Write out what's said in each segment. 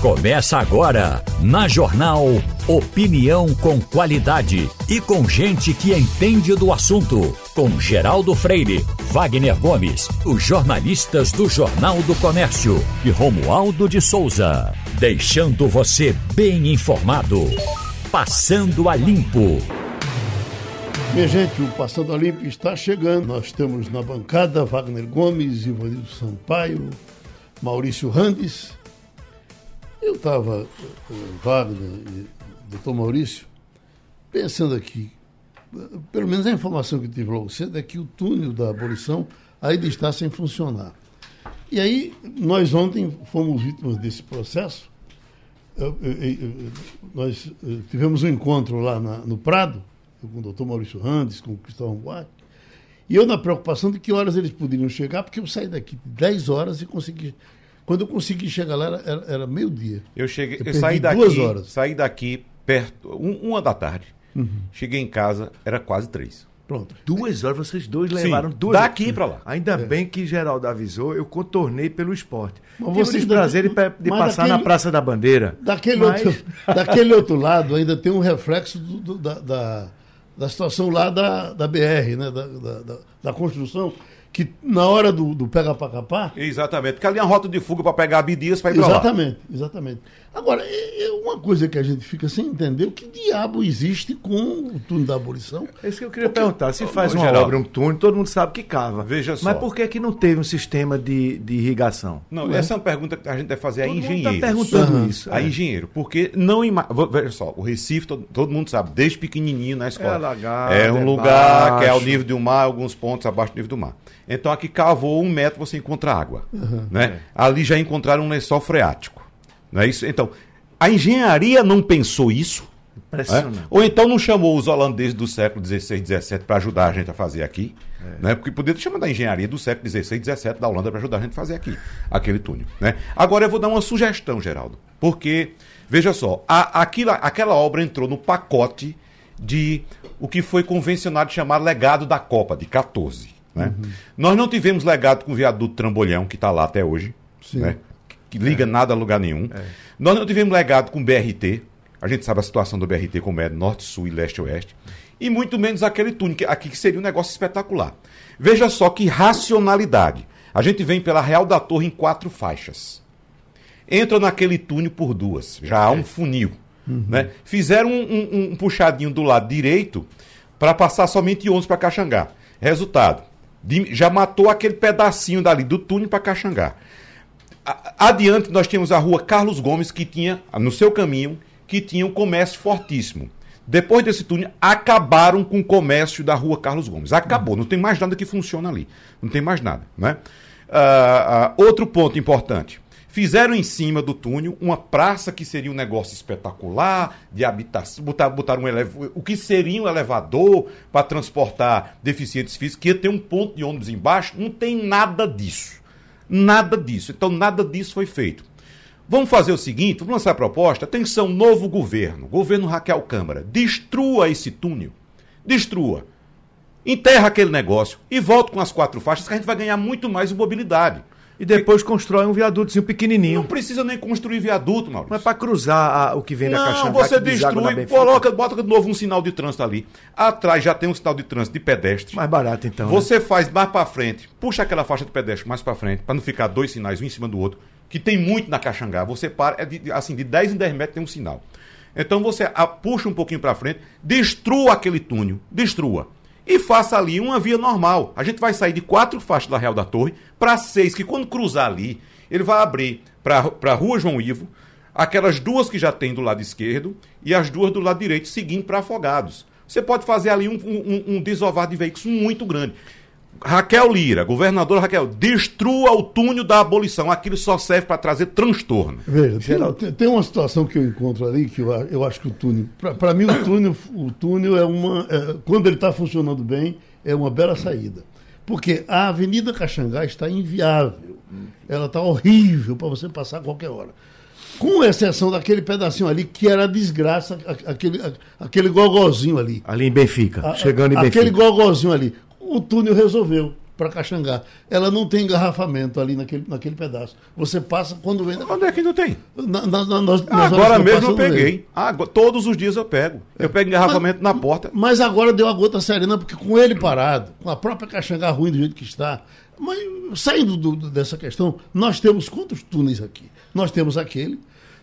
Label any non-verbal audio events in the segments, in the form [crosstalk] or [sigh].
Começa agora, na Jornal Opinião com qualidade e com gente que entende do assunto. Com Geraldo Freire, Wagner Gomes, os jornalistas do Jornal do Comércio e Romualdo de Souza. Deixando você bem informado. Passando a Limpo. Minha gente, o Passando a Limpo está chegando. Nós temos na bancada Wagner Gomes, Ivanildo Sampaio, Maurício Randes eu estava, eh, Wagner e doutor Maurício, pensando aqui, pelo menos a informação que tive logo cedo é que o túnel da abolição ainda está sem funcionar. E aí, nós ontem fomos vítimas desse processo. Nós eh, tivemos um encontro lá no Prado, com o doutor Maurício Randes, com o Cristóvão Buarque, e eu na preocupação de que horas eles poderiam chegar, porque eu saí daqui 10 horas e consegui quando eu consegui chegar lá, era, era, era meio-dia. Eu cheguei, eu, eu saí daqui, duas horas. saí daqui perto, um, uma da tarde. Uhum. Cheguei em casa, era quase três. Pronto. Duas horas, vocês dois levaram Sim, duas Daqui para lá. Ainda é. bem que Geraldo avisou, eu contornei pelo esporte. Mas Tive o prazer de, de passar daquele, na Praça da Bandeira. Daquele, mas... outro, [laughs] daquele outro lado ainda tem um reflexo do, do, da, da, da, situação lá da, da BR, né? da, da, da construção que na hora do, do pega para capar. Exatamente, porque ali é uma rota de fuga para pegar Abdias para ir para lá. Exatamente, exatamente. Agora, é, é, uma coisa que a gente fica sem entender: o que diabo existe com o túnel da abolição? É isso que eu queria porque, perguntar. Se faz uma Geraldo, obra, um túnel, todo mundo sabe que cava. Veja só. Mas por que, que não teve um sistema de, de irrigação? Não, não essa é? é uma pergunta que a gente deve fazer todo a tá engenheiro. Está perguntando uhum. isso. A é. engenheiro, porque não ima... Veja só, o Recife, todo, todo, mundo sabe, desde pequenininho na escola. É, alagado, é um lugar baixo. que é ao nível do mar, alguns pontos abaixo do nível do mar. Então aqui cavou um metro, você encontra água. Uhum, né? É. Ali já encontraram um lençol freático. Não é isso? Então, a engenharia não pensou isso. É? Ou então não chamou os holandeses do século XVI, XVII para ajudar a gente a fazer aqui. É. Né? Porque poderia ter chamado a engenharia do século XVI, XVII da Holanda para ajudar a gente a fazer aqui, aquele túnel. Né? Agora eu vou dar uma sugestão, Geraldo. Porque, veja só, a, aquilo, aquela obra entrou no pacote de o que foi convencionado chamar legado da Copa, de 14. Né? Uhum. Nós não tivemos legado com o viaduto Trambolhão, que está lá até hoje. Né? que liga é. nada a lugar nenhum. É. Nós não tivemos legado com BRT, a gente sabe a situação do BRT como é norte, sul e leste oeste, e muito menos aquele túnel, que aqui que seria um negócio espetacular. Veja só que racionalidade. A gente vem pela Real da Torre em quatro faixas. Entra naquele túnel por duas, já há um funil. Uhum. Né? Fizeram um, um, um, puxadinho do lado direito para passar somente 11 para Caxangá. Resultado, já matou aquele pedacinho dali do túnel para Caxangá. Adiante, nós tínhamos a rua Carlos Gomes, que tinha, no seu caminho, que tinha um comércio fortíssimo. Depois desse túnel, acabaram com o comércio da rua Carlos Gomes. Acabou, não tem mais nada que funciona ali. Não tem mais nada. Né? Uh, uh, outro ponto importante. Fizeram em cima do túnel uma praça que seria um negócio espetacular, de habitação, botaram, botaram um elev... o que seria um elevador para transportar deficientes físicos, que ia ter um ponto de ônibus embaixo. Não tem nada disso. Nada disso. Então, nada disso foi feito. Vamos fazer o seguinte, vamos lançar a proposta. Atenção, novo governo, governo Raquel Câmara, destrua esse túnel. Destrua. Enterra aquele negócio e volta com as quatro faixas que a gente vai ganhar muito mais mobilidade. E depois constrói um viadutozinho pequenininho. Não precisa nem construir viaduto, Maurício. Mas para cruzar a, o que vem não, da caixa Não, você destrui, coloca, bota de novo um sinal de trânsito ali. Atrás já tem um sinal de trânsito de pedestre. Mais barato então. Né? Você né? faz mais para frente, puxa aquela faixa de pedestre mais para frente, para não ficar dois sinais um em cima do outro, que tem muito na Caxangá. Você para, é de, assim, de 10 em 10 metros tem um sinal. Então você a, puxa um pouquinho para frente, destrua aquele túnel, destrua e faça ali uma via normal. A gente vai sair de quatro faixas da Real da Torre para seis, que quando cruzar ali, ele vai abrir para a Rua João Ivo, aquelas duas que já tem do lado esquerdo e as duas do lado direito, seguindo para Afogados. Você pode fazer ali um, um, um desovar de veículos muito grande. Raquel Lira, governadora Raquel, destrua o túnel da abolição. Aquilo só serve para trazer transtorno. Veja, tem, tem, uma situação que eu encontro ali que eu, eu acho que o túnel. Para mim, o túnel, o túnel é uma. É, quando ele está funcionando bem, é uma bela saída. Porque a Avenida Caxangá está inviável. Ela está horrível para você passar a qualquer hora. Com exceção daquele pedacinho ali, que era desgraça, aquele, aquele gogozinho ali. Ali em Benfica, a, chegando em Benfica. Aquele gogozinho ali o túnel resolveu. para Caxangá. Ela não tem engarrafamento ali naquele, naquele pedaço. Você passa quando vem. Onde é que não tem? Na, na, na, nós, agora mesmo eu peguei. Agora, todos os dias eu pego. Eu pego engarrafamento mas, na porta. Mas agora deu a gota serena, porque com ele parado, com a própria Caxangá ruim do jeito que está. Mas saindo do, dessa questão, nós temos quantos túneis aqui? Nós temos aquele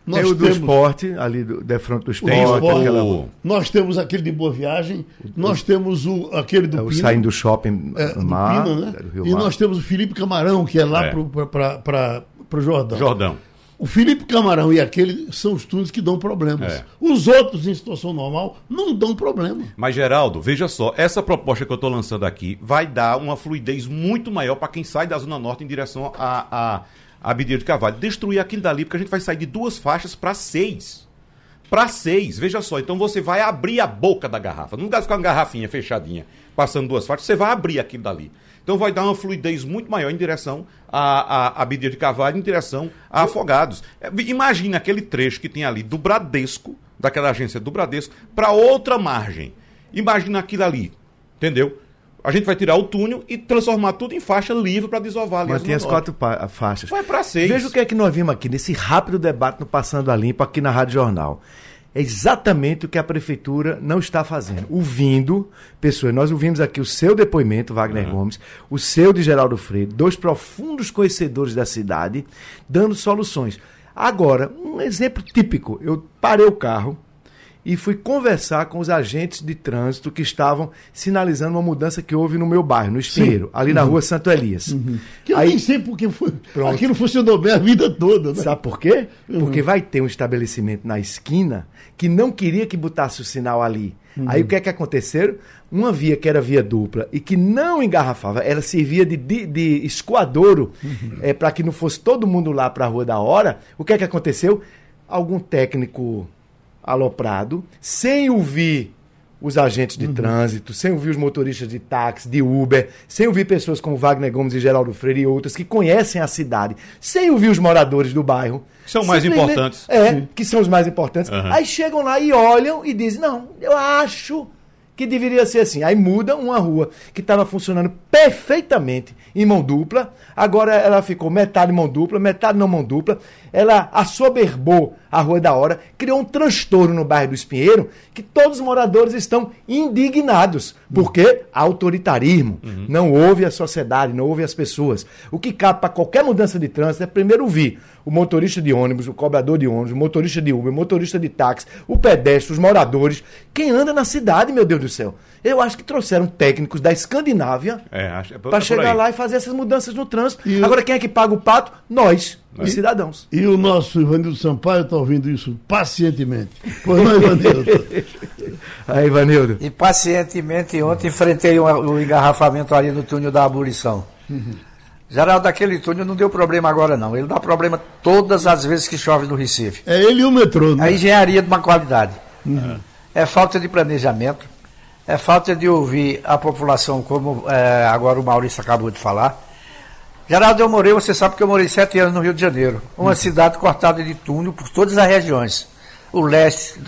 nós tem o temos, do esporte, ali do, de frente do esporte. esporte aquela... Nós temos aquele de Boa Viagem, nós temos o, aquele do é, o Saindo do shopping é, do mar, Pina, né? do E Mar. nós temos o Felipe Camarão, que é lá é. para o Jordão. Jordão. O Felipe Camarão e aquele são os túneis que dão problemas. É. Os outros, em situação normal, não dão problema. Mas, Geraldo, veja só, essa proposta que eu estou lançando aqui vai dar uma fluidez muito maior para quem sai da Zona Norte em direção a, a Abdias de Carvalho. Destruir aquilo dali, porque a gente vai sair de duas faixas para seis. Para seis, veja só. Então você vai abrir a boca da garrafa. Não dá ficar uma garrafinha fechadinha, passando duas faixas, você vai abrir aquilo dali. Então vai dar uma fluidez muito maior em direção a, a, a de Carvalho, em direção a Afogados. É, imagina aquele trecho que tem ali do Bradesco, daquela agência do Bradesco, para outra margem. Imagina aquilo ali, entendeu? A gente vai tirar o túnel e transformar tudo em faixa livre para desovar ali. Mas tem as quatro faixas. Vai para seis. Veja o que é que nós vimos aqui nesse rápido debate no Passando a Limpo aqui na Rádio Jornal. É exatamente o que a prefeitura não está fazendo. Ouvindo pessoas. Nós ouvimos aqui o seu depoimento, Wagner uhum. Gomes, o seu de Geraldo Freire, dois profundos conhecedores da cidade, dando soluções. Agora, um exemplo típico. Eu parei o carro, e fui conversar com os agentes de trânsito que estavam sinalizando uma mudança que houve no meu bairro, no Espinheiro, Sim. ali na uhum. rua Santo Elias. Uhum. Que eu Aí, nem sei porque foi. Pronto. Aquilo funcionou bem a vida toda, né? Sabe por quê? Uhum. Porque vai ter um estabelecimento na esquina que não queria que botasse o sinal ali. Uhum. Aí o que é que aconteceu? Uma via que era via dupla e que não engarrafava, ela servia de, de, de escoadouro uhum. é, para que não fosse todo mundo lá para a Rua da Hora. O que é que aconteceu? Algum técnico aloprado, sem ouvir os agentes de uhum. trânsito, sem ouvir os motoristas de táxi, de Uber, sem ouvir pessoas como Wagner Gomes e Geraldo Freire e outras que conhecem a cidade, sem ouvir os moradores do bairro. Que são mais importantes. É, Sim. que são os mais importantes. Uhum. Aí chegam lá e olham e dizem: não, eu acho que deveria ser assim. Aí muda uma rua que estava funcionando perfeitamente em mão dupla, agora ela ficou metade mão dupla, metade não mão dupla. Ela assoberbou a Rua da Hora, criou um transtorno no bairro do Espinheiro que todos os moradores estão indignados. Porque autoritarismo. Uhum. Não ouve a sociedade, não ouve as pessoas. O que cabe para qualquer mudança de trânsito é primeiro ouvir o motorista de ônibus, o cobrador de ônibus, o motorista de Uber, o motorista de táxi, o pedestre, os moradores, quem anda na cidade, meu Deus do céu. Eu acho que trouxeram técnicos da Escandinávia é, é para chegar lá e fazer essas mudanças no trânsito. E Agora, quem é que paga o pato? Nós, os cidadãos. E o nosso Ivanildo Sampaio está ouvindo isso pacientemente. Pois não, Ivanildo? [laughs] Aí, Ivanildo. E pacientemente, ontem enfrentei o engarrafamento ali no túnel da abolição. Uhum. Geraldo, daquele túnel não deu problema agora, não. Ele dá problema todas as vezes que chove no Recife. É ele e o metrô, né? A engenharia de uma qualidade. Uhum. É falta de planejamento, é falta de ouvir a população, como é, agora o Maurício acabou de falar. Geraldo, eu morei, você sabe que eu morei sete anos no Rio de Janeiro. Uma uhum. cidade cortada de túnel por todas as regiões. O leste,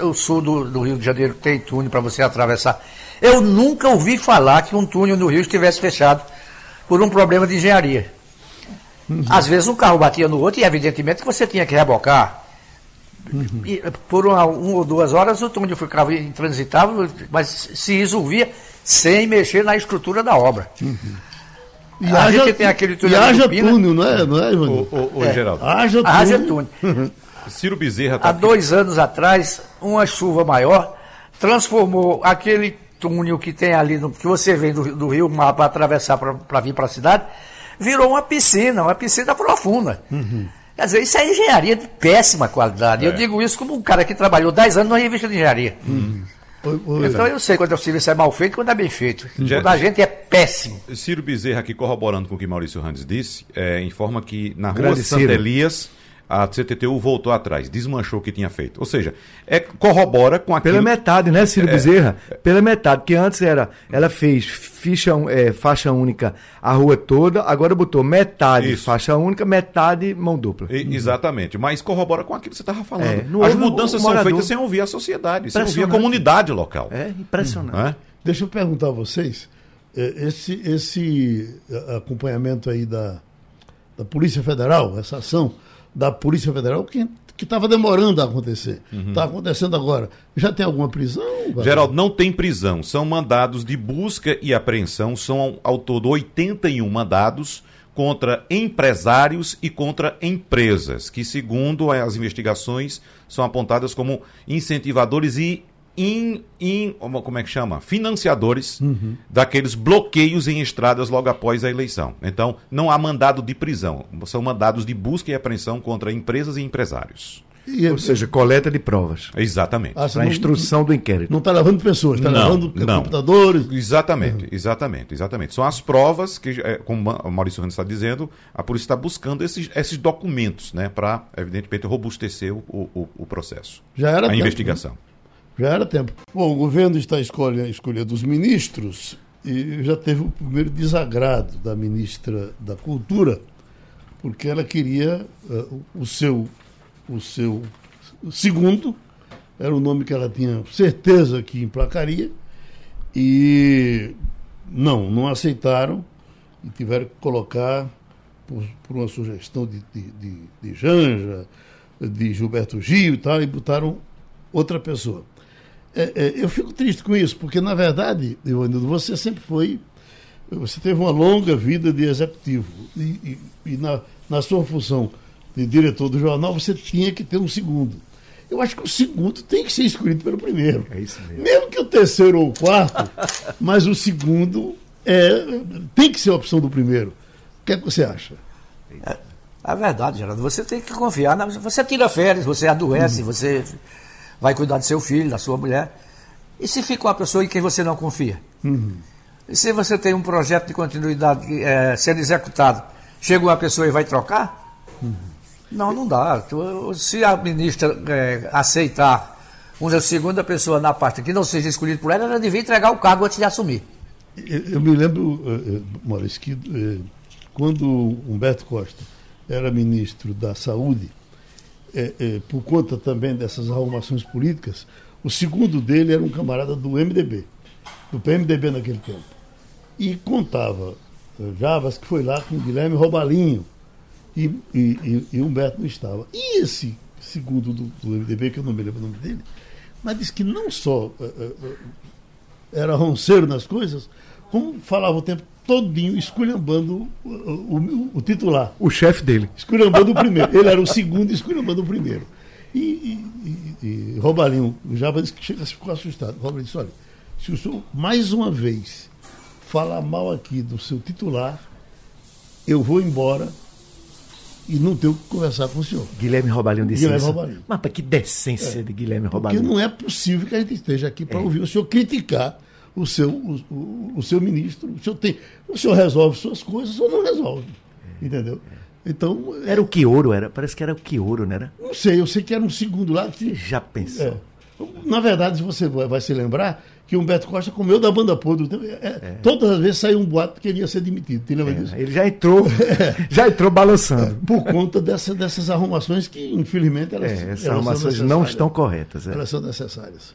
o sul do, do Rio de Janeiro tem túnel para você atravessar. Eu nunca ouvi falar que um túnel no Rio estivesse fechado por um problema de engenharia. Uhum. Às vezes um carro batia no outro e evidentemente que você tinha que rebocar. Uhum. E, por uma, uma, ou duas horas o túnel ficava intransitável, mas se resolvia sem mexer na estrutura da obra. Uhum. E a haja, gente tem aquele túnel. E haja túnel, não é, não é, Ivan? O, o, o é, Geraldo. Haja túnel. Haja túnel. [laughs] Ciro Bezerra tá Há aqui. dois anos atrás, uma chuva maior transformou aquele túnel que tem ali, no, que você vem do, do rio para atravessar para vir para a cidade, virou uma piscina, uma piscina profunda. Uhum. Quer dizer, isso é engenharia de péssima qualidade. É. Eu digo isso como um cara que trabalhou 10 anos numa revista de engenharia. Uhum. Então eu sei quando o serviço é mal feito e quando é bem feito. Já, quando a gente é péssimo. Ciro Bezerra, aqui corroborando com o que Maurício Randes disse, é, informa que na rua Santa Elias a CTTU voltou atrás, desmanchou o que tinha feito. Ou seja, é, corrobora com aquilo... Pela metade, né, Ciro é, Bezerra? Pela metade, porque antes era, ela fez ficha, é, faixa única a rua toda, agora botou metade Isso. faixa única, metade mão dupla. E, uhum. Exatamente, mas corrobora com aquilo que você estava falando. É, As mudanças são feitas sem ouvir a sociedade, sem ouvir a comunidade local. É impressionante. Hum, Deixa eu perguntar a vocês, é, esse, esse acompanhamento aí da, da Polícia Federal, essa ação da Polícia Federal, que estava demorando a acontecer. Está uhum. Tá acontecendo agora. Já tem alguma prisão? Geraldo, não tem prisão. São mandados de busca e apreensão. São ao, ao todo 81 mandados contra empresários e contra empresas, que, segundo as investigações, são apontadas como incentivadores e in, in, como é que chama? Financiadores uhum. daqueles bloqueios em estradas logo após a eleição. Então, não há mandado de prisão, são mandados de busca e apreensão contra empresas e empresários. E, Ou seja, coleta de provas. Exatamente. Ah, Para a instrução do inquérito. Não está levando pessoas, está levando não. computadores. Exatamente, uhum. exatamente, exatamente. São as provas que, é, como o Maurício Ramos está dizendo, a polícia está buscando esses, esses documentos, né, para, evidentemente, robustecer o, o, o processo. Já era a tempo, investigação. Né? Já era tempo. Bom, o governo está escolhendo, escolhendo os ministros e já teve o primeiro desagrado da ministra da Cultura, porque ela queria uh, o seu o seu segundo, era o nome que ela tinha certeza que emplacaria, e não, não aceitaram e tiveram que colocar, por, por uma sugestão de, de, de, de Janja, de Gilberto Gil e tal, e botaram outra pessoa. É, é, eu fico triste com isso, porque, na verdade, Ivanildo, você sempre foi. Você teve uma longa vida de executivo. E, e, e na, na sua função de diretor do jornal, você tinha que ter um segundo. Eu acho que o segundo tem que ser escolhido pelo primeiro. É isso mesmo. Mesmo que o terceiro ou o quarto, [laughs] mas o segundo é, tem que ser a opção do primeiro. O que é que você acha? É, é verdade, Geraldo. Você tem que confiar. Na, você tira férias, você adoece, uhum. você vai cuidar do seu filho, da sua mulher. E se fica uma pessoa em quem você não confia? Uhum. E se você tem um projeto de continuidade é, sendo executado, chega uma pessoa e vai trocar? Uhum. Não, não dá. Se a ministra é, aceitar uma segunda pessoa na parte que não seja escolhida por ela, ela devia entregar o cargo antes de assumir. Eu, me lembro, uh, Maurício, que quando Humberto Costa era ministro da Saúde, uh, por conta também dessas arrumações políticas, o segundo dele era um camarada do MDB, do PMDB naquele tempo. E contava Javas que foi lá com Guilherme Robalinho, e, e, e, e Humberto não estava. E esse segundo do, do, MDB, que eu não me lembro o nome dele, mas disse que não só uh, uh, era ronceiro nas coisas, como falava o tempo todinho esculhambando o, o, o titular. O chefe dele. Esculhambando o primeiro. Ele era o segundo esculhambando o primeiro. E, e, e, e Robalinho já disse que chega, ficou assustado. Robalinho disse, olha, se o senhor mais uma vez falar mal aqui do seu titular, eu vou embora e não tenho que conversar com o senhor. Guilherme Robalinho disse Guilherme isso. Robalinho. Mas que decência é, de Guilherme Robalinho. Porque não é possível que a gente esteja aqui para é. ouvir o senhor criticar o seu, o, o, o, seu ministro. O senhor, tem, o senhor resolve suas coisas ou não resolve. É. Entendeu? Então, era o Quioro, era? Parece que era o Quioro, não era? Não sei, eu sei que era um segundo lá. Que, Já pensou? É. Na verdade, você vai se lembrar, que Humberto Costa comeu da banda podre. É, é. Todas as vezes saiu um boato que ele ia ser demitido. Te lembra é, disso? Ele já entrou, [laughs] já entrou balançando. É, por conta dessa, dessas arrumações que, infelizmente, elas, é, essas elas arrumações não estão corretas. Elas são necessárias.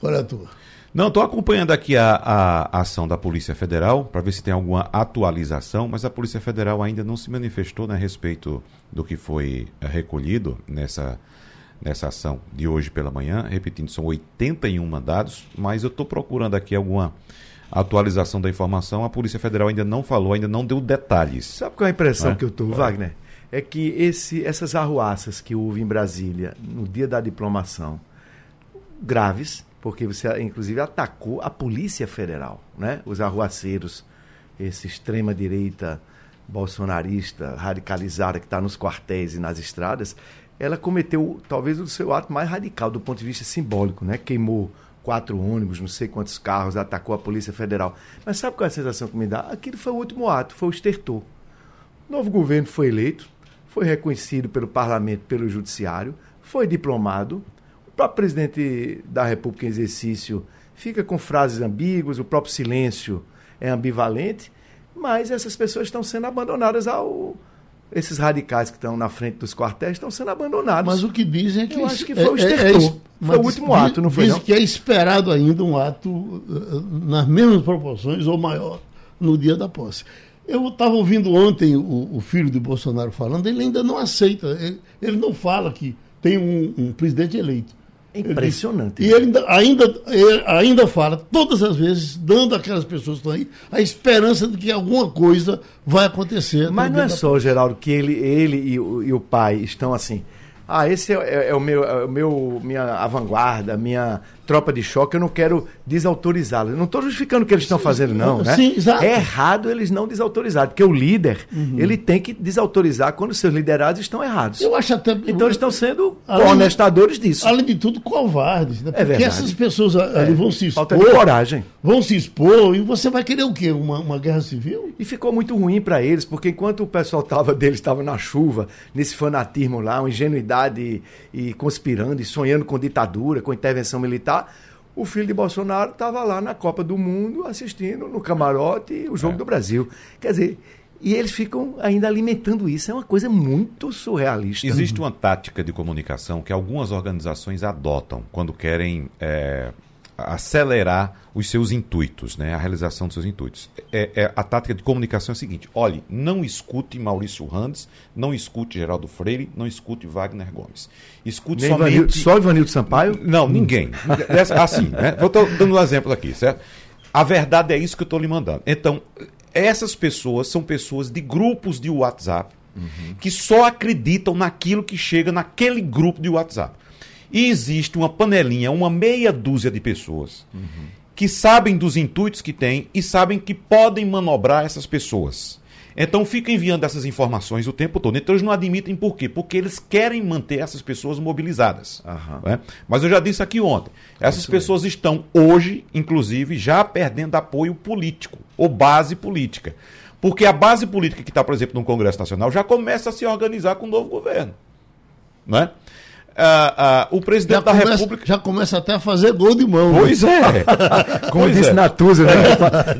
Qual é a tua? Não, estou acompanhando aqui a, a, ação da Polícia Federal para ver se tem alguma atualização, mas a Polícia Federal ainda não se manifestou né, a respeito do que foi recolhido nessa nessa ação de hoje pela manhã. Repetindo, são 81 mandados, mas eu estou procurando aqui alguma atualização da informação. A Polícia Federal ainda não falou, ainda não deu detalhes. Sabe qual é a impressão é? que eu estou, Wagner? É que esse, essas arruaças que houve em Brasília no dia da diplomação, graves, porque você inclusive atacou a Polícia Federal, né? Os arruaceiros, esse extrema direita bolsonarista radicalizada que está nos quartéis e nas estradas, ela cometeu talvez o seu ato mais radical do ponto de vista simbólico, né? Queimou quatro ônibus, não sei quantos carros, atacou a Polícia Federal. Mas sabe qual é a sensação que me dá? Aquilo foi o último ato, foi o estertor. O novo governo foi eleito, foi reconhecido pelo parlamento, pelo judiciário, foi diplomado. O próprio presidente da República em exercício fica com frases ambíguas, o próprio silêncio é ambivalente, mas essas pessoas estão sendo abandonadas ao esses radicais que estão na frente dos quartéis estão sendo abandonados. Mas o que dizem é que. Eu acho que foi o estertor. É, é, foi o último ato, não foi? Dizem que é esperado ainda um ato uh, nas mesmas proporções ou maior no dia da posse. Eu estava ouvindo ontem o, o, filho de Bolsonaro falando, ele ainda não aceita, ele, ele não fala que tem um, um presidente eleito. É impressionante. E ele ainda, ainda, ele ainda fala, todas as vezes, dando àquelas pessoas que estão aí a esperança de que alguma coisa vai acontecer. Mas não é só, Geraldo, que ele, ele e, o, e o pai estão assim. Ah, esse é, é, é o meu, é o meu minha vanguarda, minha tropa de choque, eu não quero desautorizá-los. Não estou justificando o que eles estão fazendo, não. Né? Sim, exato. É errado eles não desautorizarem, porque o líder uhum. ele tem que desautorizar quando seus liderados estão errados. Eu acho até. Então eles estão sendo honestadores disso. Além de tudo, covardes. Né? É porque essas pessoas ali é. vão se expor. Falta coragem. Vão se expor e você vai querer o quê? Uma, uma guerra civil? E ficou muito ruim para eles, porque enquanto o pessoal tava deles estava na chuva, nesse fanatismo lá, uma ingenuidade e, e conspirando e sonhando com ditadura, com intervenção militar o filho de Bolsonaro estava lá na Copa do Mundo assistindo no camarote o jogo é. do Brasil. Quer dizer, e eles ficam ainda alimentando isso. É uma coisa muito surrealista. Existe uma tática de comunicação que algumas organizações adotam quando querem é, acelerar os seus intuitos, né? a realização dos seus intuitos. É, é, a tática de comunicação é a seguinte: olhe, não escute Maurício Randes, não escute Geraldo Freire, não escute Wagner Gomes. Escute Nem somente. Ivanildo, só Ivanildo Sampaio? Não, ninguém. assim, né? Vou dando um exemplo aqui, certo? A verdade é isso que eu estou lhe mandando. Então, essas pessoas são pessoas de grupos de WhatsApp uhum. que só acreditam naquilo que chega naquele grupo de WhatsApp. E existe uma panelinha, uma meia dúzia de pessoas uhum. que sabem dos intuitos que têm e sabem que podem manobrar essas pessoas. Então ficam enviando essas informações o tempo todo. Então eles não admitem por quê? Porque eles querem manter essas pessoas mobilizadas. Né? Mas eu já disse aqui ontem: essas pessoas estão hoje, inclusive, já perdendo apoio político ou base política. Porque a base política que está, por exemplo, no Congresso Nacional já começa a se organizar com o novo governo. Não é? Uh, uh, o presidente já da começa, República. Já começa até a fazer gol de mão. Né? Pois é. [laughs] Como pois disse é. Natuza, né?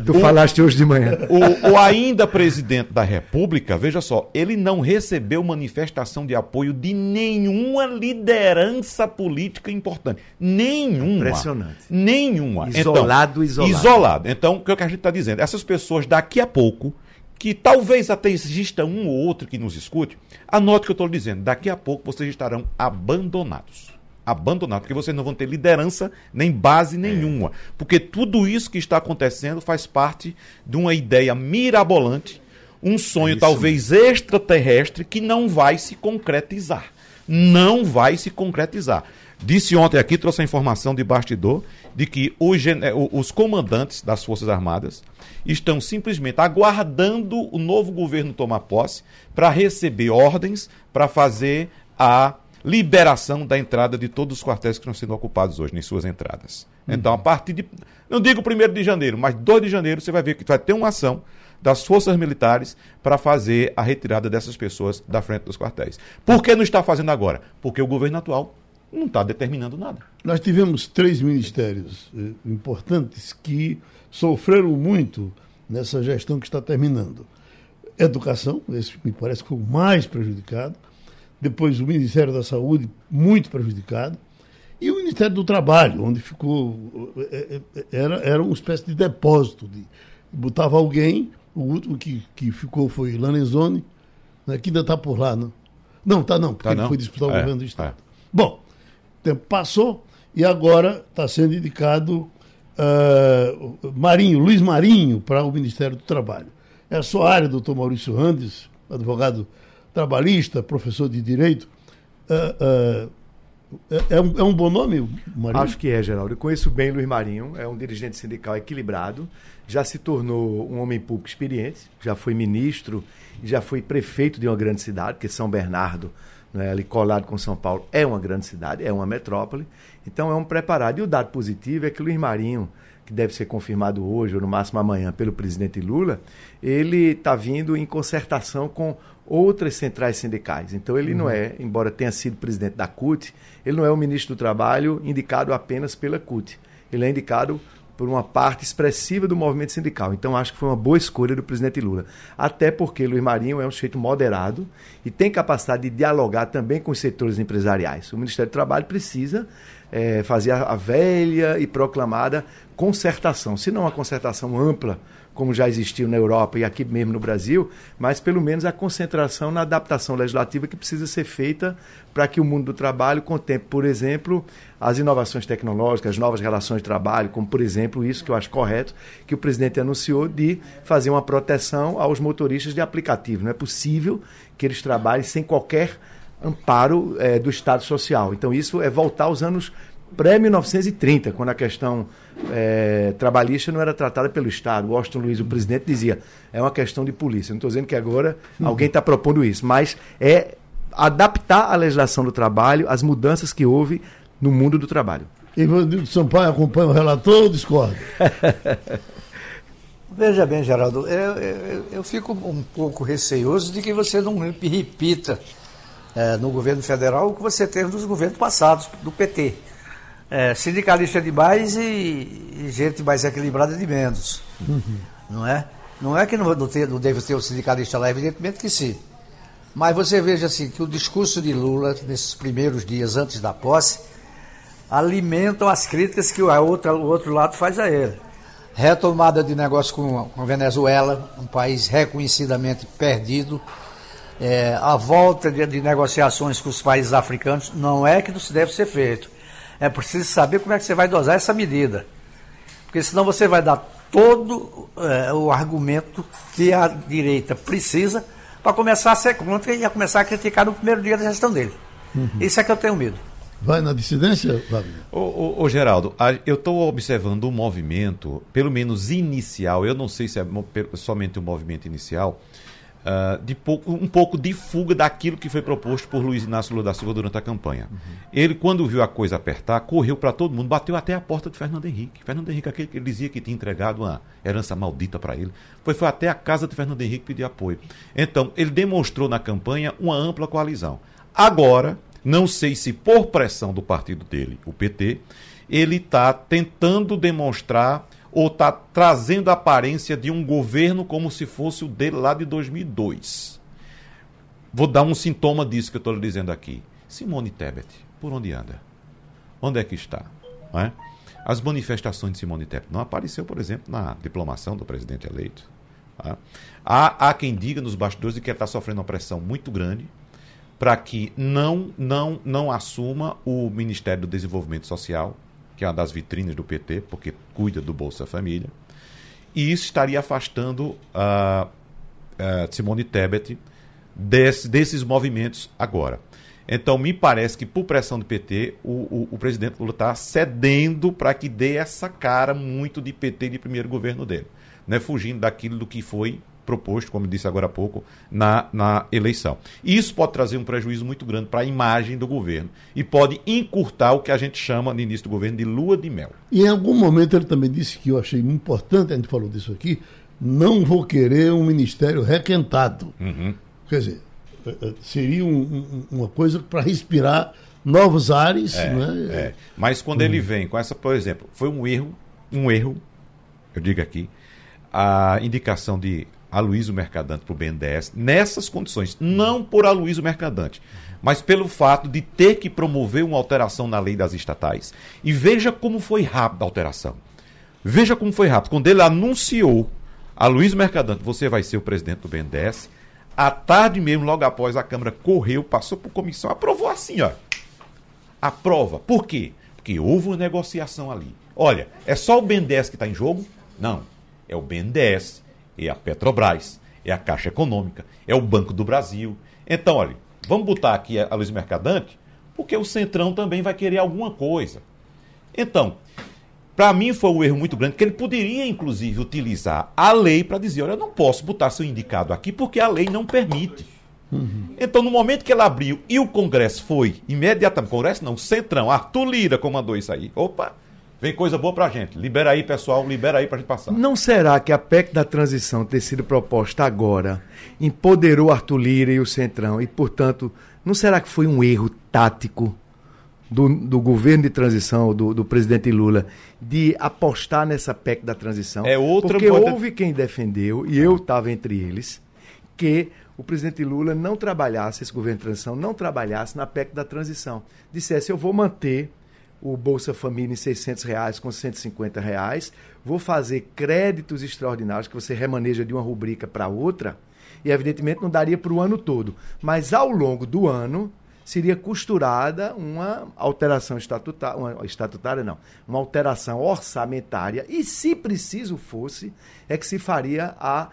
Tu o, falaste hoje de manhã. O, o, ainda presidente da República, veja só, ele não recebeu manifestação de apoio de nenhuma liderança política importante. Nenhuma. Impressionante. Nenhuma. Isolado, então, isolado. Isolado. Então, o que a gente está dizendo? Essas pessoas daqui a pouco que talvez até exista um ou outro que nos escute, anote o que eu estou dizendo. Daqui a pouco vocês estarão abandonados. Abandonados, porque vocês não vão ter liderança nem base nenhuma. Porque tudo isso que está acontecendo faz parte de uma ideia mirabolante, um sonho talvez extraterrestre que não vai se concretizar. Não vai se concretizar. Disse ontem aqui, trouxe a informação de bastidor, de que os, os comandantes das Forças Armadas estão simplesmente aguardando o novo governo tomar posse para receber ordens para fazer a liberação da entrada de todos os quartéis que estão sendo ocupados hoje, em suas entradas. Uhum. Então, a partir de, não digo 1 de janeiro, mas 2 de janeiro, você vai ver que vai ter uma ação das forças militares para fazer a retirada dessas pessoas da frente dos quartéis. Por que não está fazendo agora? Porque o governo atual não está determinando nada. Nós tivemos três ministérios eh, importantes que sofreram muito nessa gestão que está terminando. Educação, esse me parece que foi o mais prejudicado. Depois o Ministério da Saúde, muito prejudicado. E o Ministério do Trabalho, onde ficou. É, é, era, era uma espécie de depósito. De, botava alguém, o último que, que ficou foi Lanezone, né, que ainda está por lá, não? Não, está não, porque tá ele foi disputar o é, governo do Estado. É. Bom, tempo passou e agora está sendo indicado uh, Marinho, Luiz Marinho, para o Ministério do Trabalho. É a sua área, doutor Maurício Randes, advogado trabalhista, professor de Direito. Uh, uh, é, um, é um bom nome, Marinho? Acho que é, Geraldo. Eu conheço bem Luiz Marinho, é um dirigente sindical equilibrado, já se tornou um homem público experiente, já foi ministro, já foi prefeito de uma grande cidade, que é São Bernardo, né, ali colado com São Paulo, é uma grande cidade, é uma metrópole. Então é um preparado. E o dado positivo é que Luiz Marinho, que deve ser confirmado hoje ou no máximo amanhã pelo presidente Lula, ele está vindo em concertação com outras centrais sindicais. Então ele uhum. não é, embora tenha sido presidente da CUT, ele não é o ministro do Trabalho indicado apenas pela CUT. Ele é indicado por uma parte expressiva do movimento sindical. Então acho que foi uma boa escolha do presidente Lula. Até porque Luiz Marinho é um sujeito moderado e tem capacidade de dialogar também com os setores empresariais. O Ministério do Trabalho precisa é, fazer a, velha e proclamada concertação, se não uma concertação ampla como já existiu na Europa e aqui mesmo no Brasil, mas pelo menos a concentração na adaptação legislativa que precisa ser feita para que o mundo do trabalho contemple, por exemplo, as inovações tecnológicas, as novas relações de trabalho, como por exemplo isso que eu acho correto, que o presidente anunciou de fazer uma proteção aos motoristas de aplicativo. Não é possível que eles trabalhem sem qualquer amparo é, do Estado Social. Então isso é voltar aos anos pré-1930, quando a questão é, trabalhista não era tratada pelo Estado. Washington Luiz, o presidente, dizia é uma questão de polícia. Não estou dizendo que agora uhum. alguém está propondo isso, mas é adaptar a legislação do trabalho às mudanças que houve no mundo do trabalho. Ivanildo Sampaio acompanha o relator ou discorda? [laughs] Veja bem, Geraldo, eu, eu, eu, fico um pouco receoso de que você não repita é, no governo federal o que você teve nos governos passados, do PT é, sindicalista demais e, e, gente mais equilibrada de menos. Uhum. Não é? Não é que não, não, não deve ter um sindicalista lá, evidentemente que sim. Mas você veja assim que o discurso de Lula, nesses primeiros dias antes da posse, alimentam as críticas que o, outra, o outro lado faz a ele. Retomada de negócio com, com a Venezuela, um país reconhecidamente perdido. É, a volta de, de negociações com os países africanos não é que não se deve ser feito é preciso saber como é que você vai dosar essa medida. Porque senão você vai dar todo é, o argumento que a direita precisa para começar a ser contra e a começar a criticar no primeiro dia da gestão dele. Uhum. Isso é que eu tenho medo. Vai na dissidência, Wagner? Ô, ô, ô, Geraldo, a, eu estou observando um movimento, pelo menos inicial, eu não sei se é somente um movimento inicial, Uh, de pouco, um pouco de fuga daquilo que foi proposto por Luiz Inácio Lula da Silva durante a campanha. Uhum. Ele, quando viu a coisa apertar, correu para todo mundo, bateu até a porta de Fernando Henrique. Fernando Henrique, aquele que ele dizia que tinha entregado uma herança maldita para ele, foi, foi até a casa de Fernando Henrique pedir apoio. Então, ele demonstrou na campanha uma ampla coalizão. Agora, não sei se por pressão do partido dele, o PT, ele está tentando demonstrar ou está trazendo a aparência de um governo como se fosse o dele lá de 2002. Vou dar um sintoma disso que eu estou lhe dizendo aqui. Simone Tebet, por onde anda? Onde é que está? É? As manifestações de Simone Tebet não apareceu, por exemplo, na diplomação do presidente eleito. É? Há, há quem diga nos bastidores que ela está sofrendo uma pressão muito grande para que não, não, não assuma o Ministério do Desenvolvimento Social, que é uma das vitrines do PT, porque cuida do Bolsa Família. E isso estaria afastando a, a Simone Tebet desse, desses movimentos agora. Então, me parece que, por pressão do PT, o, o, o presidente Lula está cedendo para que dê essa cara muito de PT de primeiro governo dele. Né? Fugindo daquilo do que foi proposto, como disse agora há pouco, na, na eleição. E isso pode trazer um prejuízo muito grande para a imagem do governo e pode encurtar o que a gente chama no início do governo de lua de mel. E em algum momento ele também disse que eu achei importante, a gente falou disso aqui, não vou querer um ministério requentado. Uhum. Quer dizer, eh, eh, seria um, um, uma coisa para respirar novos ares. É, né? é. Mas quando uhum. ele vem com essa, por exemplo, foi um erro, um erro, eu digo aqui, a indicação de Aloysio Mercadante para o BNDES nessas condições, não por Aloysio Mercadante, mas pelo fato de ter que promover uma alteração na lei das estatais. E veja como foi rápida a alteração. Veja como foi rápido. Quando ele anunciou a Luiz Mercadante, você vai ser o presidente do BNDES, à tarde mesmo, logo após, a Câmara correu, passou por comissão, aprovou assim, ó. Aprova. Por quê? Porque houve uma negociação ali. Olha, é só o BNDES que está em jogo? Não. É o BNDES, é a Petrobras, é a Caixa Econômica, é o Banco do Brasil. Então, olha, vamos botar aqui a Luiz Mercadante, porque o Centrão também vai querer alguma coisa. Então, para mim foi um erro muito grande, que ele poderia, inclusive, utilizar a lei para dizer, olha, eu não posso botar seu indicado aqui porque a lei não permite. Uhum. Então, no momento que ela abriu e o Congresso foi imediatamente, Congresso não, Centrão, Arthur Lira comandou isso aí. Opa, Vem coisa boa pra gente. Libera aí, pessoal, libera aí pra gente passar. Não será que a PEC da transição ter sido proposta agora empoderou Arthur Lira e o Centrão e, portanto, não será que foi um erro tático do, do governo de transição, do, do presidente Lula, de apostar nessa PEC da transição. É outra Porque houve quem defendeu, e eu estava entre eles, que o presidente Lula não trabalhasse, esse governo de transição, não trabalhasse na PEC da transição. Dissesse, eu vou manter o Bolsa Família em 600 reais com 150 reais, vou fazer créditos extraordinários que você remaneja de uma rubrica para outra, e evidentemente não daria para o ano todo. Mas ao longo do ano seria costurada uma alteração estatutária, uma, estatutária não, uma alteração orçamentária, e se preciso fosse, é que se faria a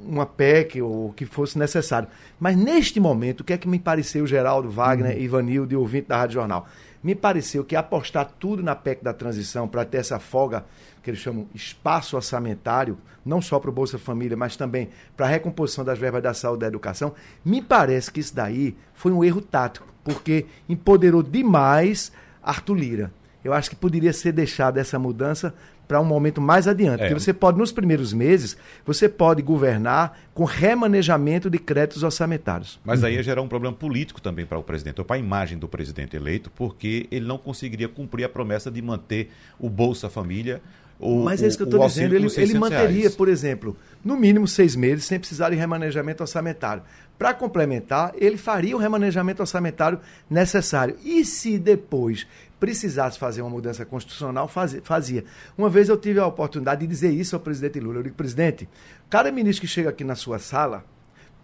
uma PEC ou o que fosse necessário. Mas neste momento, o que é que me pareceu, Geraldo, Wagner, uhum. Ivanildo e ouvinte da Rádio Jornal? Me pareceu que apostar tudo na PEC da transição para ter essa folga, que eles chamam espaço orçamentário, não só para o Bolsa Família, mas também para a recomposição das verbas da saúde e da educação, me parece que isso daí foi um erro tático, porque empoderou demais Arthur Lira. Eu acho que poderia ser deixada essa mudança para um momento mais adiante. É. Porque você pode, nos primeiros meses, você pode governar com remanejamento de créditos orçamentários. Mas aí ia gerar um problema político também para o presidente, ou para a imagem do presidente eleito, porque ele não conseguiria cumprir a promessa de manter o Bolsa Família o, Mas é isso que eu estou dizendo. Ele, ele manteria, reais. por exemplo, no mínimo seis meses sem precisar de remanejamento orçamentário. Para complementar, ele faria o remanejamento orçamentário necessário. E se depois precisasse fazer uma mudança constitucional, fazia. Uma vez eu tive a oportunidade de dizer isso ao presidente Lula. Eu digo, presidente, cada ministro que chega aqui na sua sala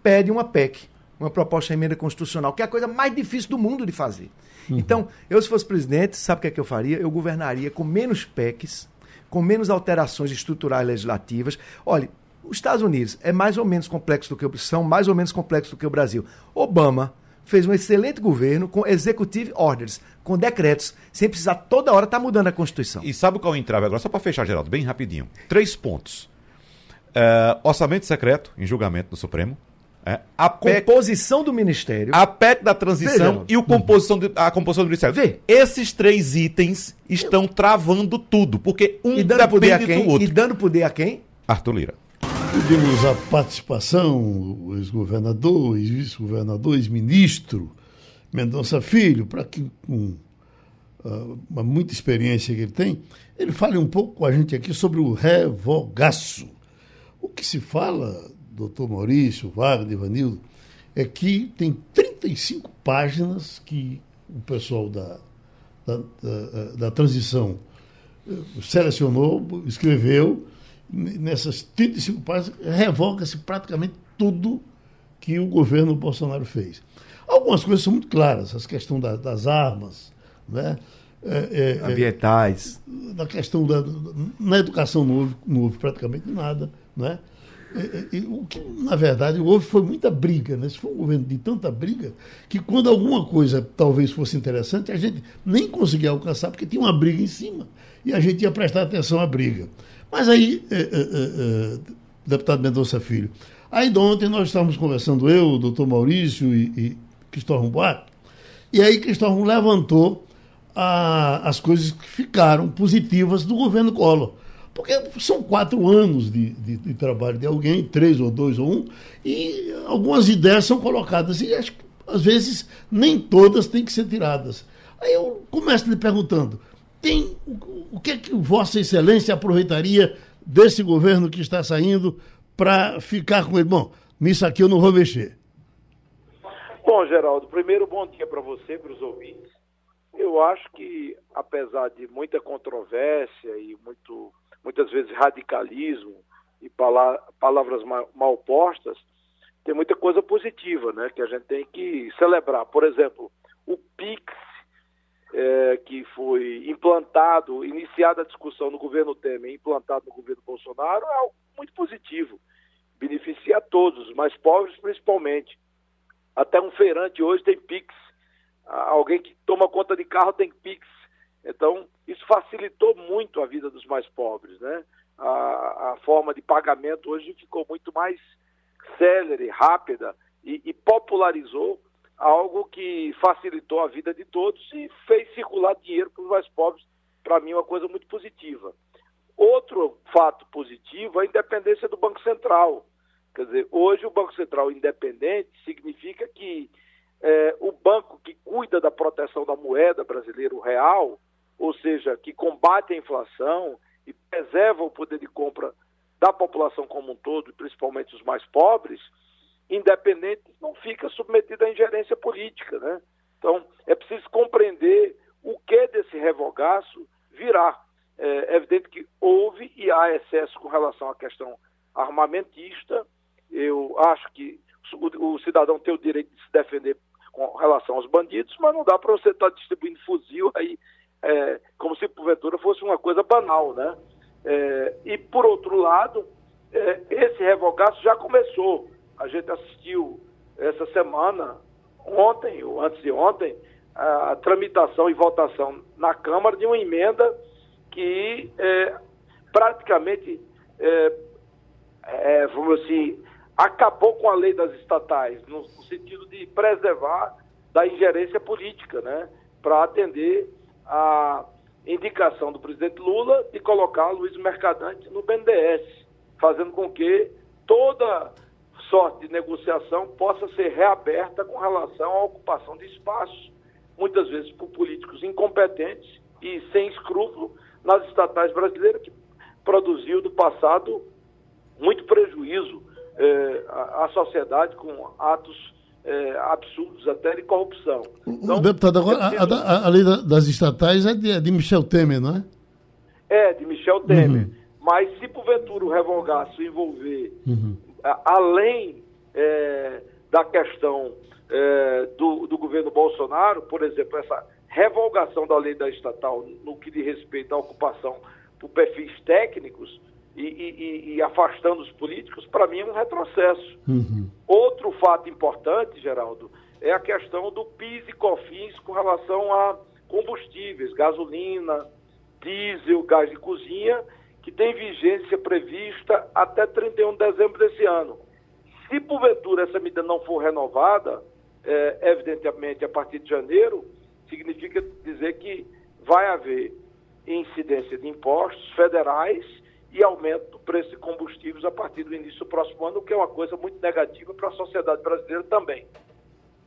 pede uma PEC, uma proposta de emenda constitucional, que é a coisa mais difícil do mundo de fazer. Uhum. Então, eu se fosse presidente, sabe o que é que eu faria? Eu governaria com menos PECs, com menos alterações estruturais legislativas. Olha, os Estados Unidos é mais ou menos complexo do que o são mais ou menos complexo do que o Brasil. Obama fez um excelente governo com executive orders, com decretos, sem precisar toda hora estar tá mudando a Constituição. E sabe qual é o entrave agora? Só para fechar, Geraldo, bem rapidinho. Três pontos. Uh, orçamento secreto em julgamento do Supremo. É, a PEC, composição do Ministério. A PEC da transição Veja, e o composição de, a composição do Ministério. Vê. Esses três itens estão travando tudo, porque um e dando depende poder a quem? do outro. E dando poder a quem? Arthur Lira. Pedimos a participação, o ex-governador, ex-vice-governador, ex-ministro Mendonça Filho, para que, com uh, uma muita experiência que ele tem, ele fale um pouco com a gente aqui sobre o revogaço. O que se fala, doutor Maurício, Wagner, Ivanildo, é que tem 35 páginas que o pessoal da, da, da, da transição eh, selecionou, escreveu, nessas 35 páginas, revoga-se praticamente tudo que o governo Bolsonaro fez. Algumas coisas são muito claras, essa questão da, das armas, né? É, é, é ambientais. na questão da. Na educação não houve, não houve praticamente nada. Né? E, o que, na verdade, houve foi muita briga. Né? Se foi um governo de tanta briga, que quando alguma coisa talvez fosse interessante, a gente nem conseguia alcançar, porque tinha uma briga em cima. E a gente ia prestar atenção à briga. Mas aí, é, é, é, deputado Mendonça Filho, aí ontem nós estávamos conversando, eu, o doutor Maurício e, e Cristóvão Buarque, e aí Cristóvão levantou a, as coisas que ficaram positivas do governo Collor. Porque são quatro anos de, de, de, trabalho de alguém, três ou dois ou um, e algumas ideias são colocadas. E acho que, às vezes, nem todas têm que ser tiradas. Aí eu começo lhe perguntando: tem, o, que é que Vossa Excelência aproveitaria desse governo que está saindo para ficar com ele? Bom, nisso aqui eu não vou mexer. Bom, Geraldo, primeiro bom dia para você, para os ouvintes. Eu acho que, apesar de muita controvérsia e muito, muitas vezes radicalismo e palavras mal postas, tem muita coisa positiva, né? Que a gente tem que celebrar. Por exemplo, o PIX, é, que foi implantado, iniciada a discussão no governo Temer, implantado no governo Bolsonaro, é algo muito positivo. Beneficia a todos, os mais pobres principalmente. Até um feirante hoje tem Pix. Alguém que toma conta de carro tem Pix. Então, isso facilitou muito a vida dos mais pobres, né? A, a forma de pagamento hoje ficou muito mais célere, rápida e, e popularizou algo que facilitou a vida de todos e fez circular dinheiro para os mais pobres. Para mim, é uma coisa muito positiva. Outro fato positivo é a independência do Banco Central. Quer dizer, hoje o Banco Central independente significa que é, o banco que cuida da proteção da moeda brasileira, o real, ou seja, que combate a inflação e preserva o poder de compra da população como um todo, principalmente os mais pobres, independente, não fica submetido à ingerência política. Né? Então, é preciso compreender o que desse revogaço virá. É evidente que houve e há excesso com relação à questão armamentista. Eu acho que o, o cidadão tem o direito de se defender com relação aos bandidos, mas não dá para você estar tá distribuindo fuzil aí é, como se porventura fosse uma coisa banal, né? É, e por outro lado, é, esse revogaço já começou. A gente assistiu essa semana, ontem ou antes de ontem, a, tramitação e votação na Câmara de uma emenda que é, praticamente, é, é, vamos assim, acabou com a lei das estatais, no, no sentido de preservar da ingerência política, né? Para atender a indicação do presidente Lula de colocar Luiz Mercadante no BNDES, fazendo com que toda sorte de negociação possa ser reaberta com relação à ocupação de espaços, muitas vezes por políticos incompetentes e sem escrúpulo nas estatais brasileiras, que produziu do passado muito prejuízo eh, à, à sociedade com atos é, absurdos até de corrupção. Então, o deputado, agora, a, a, a, lei das estatais é de, é de, Michel Temer, não é? É, de Michel Temer. Uhum. Mas se porventura o revogaço envolver, uhum. Além é, da questão é, do, do governo Bolsonaro, por exemplo, essa revogação da lei da estatal no que diz respeito à ocupação por perfis técnicos, e, e, e, afastando os políticos, para mim é um retrocesso. Uhum. Outro fato importante, Geraldo, é a questão do PIS e COFINS com relação a combustíveis, gasolina, diesel, gás de cozinha, que tem vigência prevista até 31 de dezembro desse ano. Se porventura essa medida não for renovada, é, evidentemente a partir de janeiro, significa dizer que vai haver incidência de impostos federais e aumento do preço de combustíveis a partir do início do próximo ano, o que é uma coisa muito negativa para a sociedade brasileira também.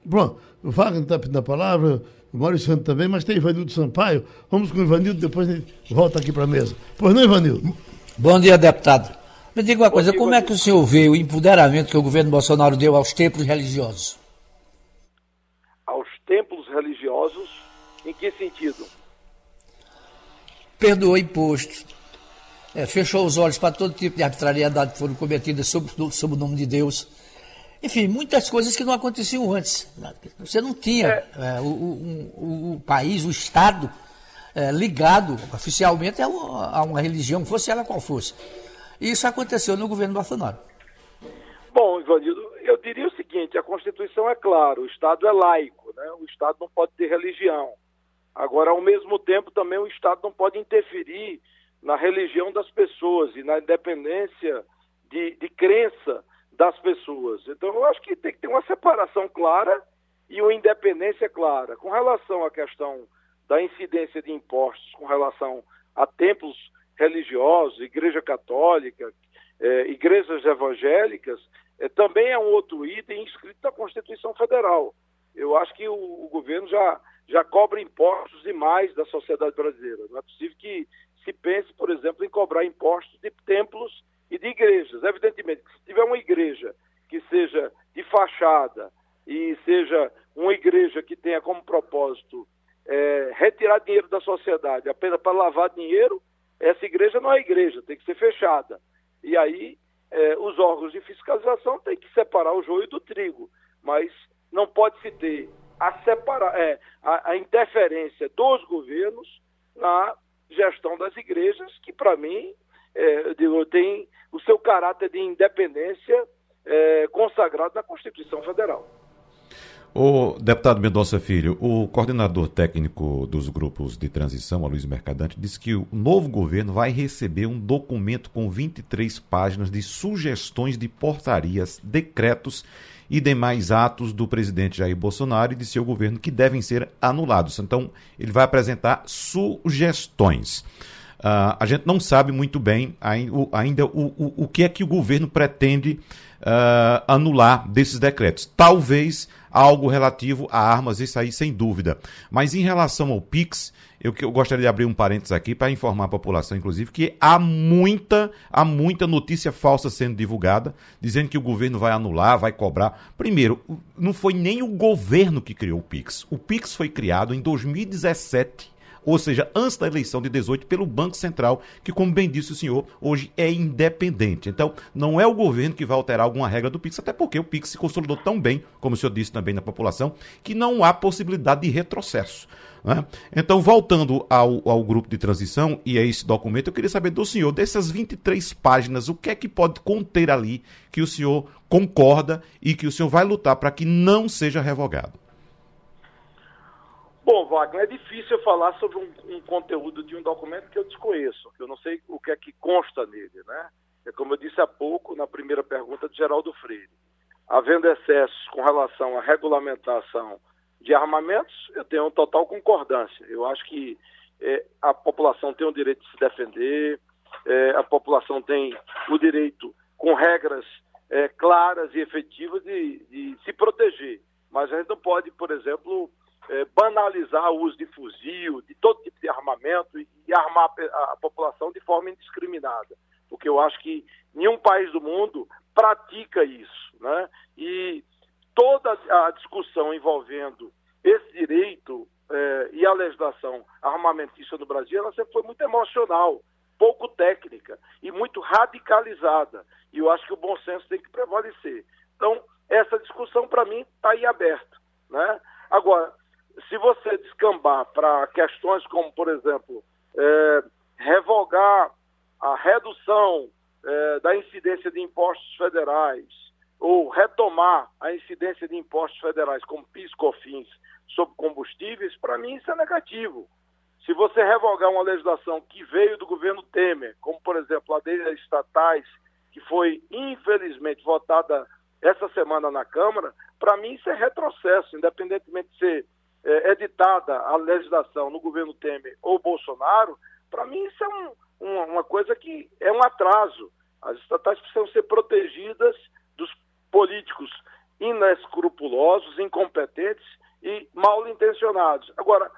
Bom, o Wagner está pedindo a palavra, o Maurício Santos também, mas tem Ivanildo Sampaio. Vamos com o Ivanildo, depois a gente volta aqui para a mesa. Pois não, Ivanildo? Bom dia, deputado. Me diga uma coisa, dia, como é que o senhor vê o empoderamento que o governo Bolsonaro deu aos templos religiosos? Aos templos religiosos, em que sentido? Perdoou imposto, é, fechou os olhos para todo tipo de arbitrariedade que foram cometidas sob, sob o nome de Deus. Enfim, muitas coisas que não aconteciam antes. Você não tinha é. É, o, o, o, país, o Estado, é, ligado oficialmente a uma, a uma, religião, fosse ela qual fosse. E isso aconteceu no governo Bolsonaro. Bom, Ivanildo, eu diria o seguinte: a Constituição é clara, o Estado é laico, né? o Estado não pode ter religião. Agora, ao mesmo tempo, também o Estado não pode interferir na religião das pessoas e na independência de, de crença das pessoas. Então, eu acho que tem que ter uma separação clara e uma independência clara. Com relação à questão da incidência de impostos, com relação a templos religiosos, igreja católica, eh, igrejas evangélicas, eh, também é um outro item inscrito na Constituição Federal. Eu acho que o, o governo já, já cobra impostos demais da sociedade brasileira. Não é possível que se pense, por exemplo, em cobrar impostos de templos e de igrejas. Evidentemente, se tiver uma igreja que seja de fachada e seja uma igreja que tenha como propósito é, retirar dinheiro da sociedade apenas para lavar dinheiro, essa igreja não é igreja, tem que ser fechada. E aí é, os órgãos de fiscalização têm que separar o joio do trigo, mas não pode se ter a, separar, é, a, a interferência dos governos na gestão das igrejas, que para mim é, digo, tem o seu caráter de independência é, consagrado na Constituição Federal. O deputado Mendonça Filho, o coordenador técnico dos grupos de transição, Luiz Mercadante, disse que o novo governo vai receber um documento com 23 páginas de sugestões de portarias, decretos e demais atos do presidente Jair Bolsonaro e de seu governo que devem ser anulados. Então, ele vai apresentar sugestões. Uh, a gente não sabe muito bem ainda o, o, o que é que o governo pretende uh, anular desses decretos. Talvez algo relativo a armas, isso aí sem dúvida. Mas em relação ao PIX, eu, eu gostaria de abrir um parênteses aqui para informar a população, inclusive, que há muita, há muita notícia falsa sendo divulgada, dizendo que o governo vai anular, vai cobrar. Primeiro, não foi nem o governo que criou o PIX. O PIX foi criado em 2017 ou seja, antes da eleição de 18, pelo Banco Central, que, como bem disse o senhor, hoje é independente. Então, não é o governo que vai alterar alguma regra do PIX, até porque o PIX se consolidou tão bem, como o senhor disse também na população, que não há possibilidade de retrocesso. Né? Então, voltando ao, ao grupo de transição e a esse documento, eu queria saber do senhor, dessas 23 páginas, o que é que pode conter ali que o senhor concorda e que o senhor vai lutar para que não seja revogado? Bom, Wagner, é difícil falar sobre um, um, conteúdo de um documento que eu desconheço, que eu não sei o que é que consta nele, né? É como eu disse há pouco, na primeira pergunta de Geraldo Freire. Havendo excessos com relação à regulamentação de armamentos, eu tenho total concordância. Eu acho que é, a população tem o direito de se defender, é, a população tem o direito, com regras é, claras e efetivas, de, de se proteger. Mas a gente não pode, por exemplo, é, banalizar o uso de fuzil, de todo tipo de armamento e, armar a, a, população de forma indiscriminada. Porque eu acho que nenhum país do mundo pratica isso. Né? E toda a discussão envolvendo esse direito é, e a legislação armamentista no Brasil, ela sempre foi muito emocional, pouco técnica e muito radicalizada. E eu acho que o bom senso tem que prevalecer. Então, essa discussão, para mim, está aí aberta. Né? Agora, se você descambar para questões como, por exemplo, é, revogar a redução é, da incidência de impostos federais ou retomar a incidência de impostos federais como PIS, COFINS sobre combustíveis, para mim isso é negativo. Se você revogar uma legislação que veio do governo Temer, como por exemplo a das estatais, que foi infelizmente votada essa semana na Câmara, para mim isso é retrocesso, independentemente de ser é, editada a legislação no governo Temer ou Bolsonaro, para mim isso é um, uma, uma coisa que é um atraso. As estatais precisam ser protegidas dos políticos inescrupulosos, incompetentes e mal intencionados. Agora,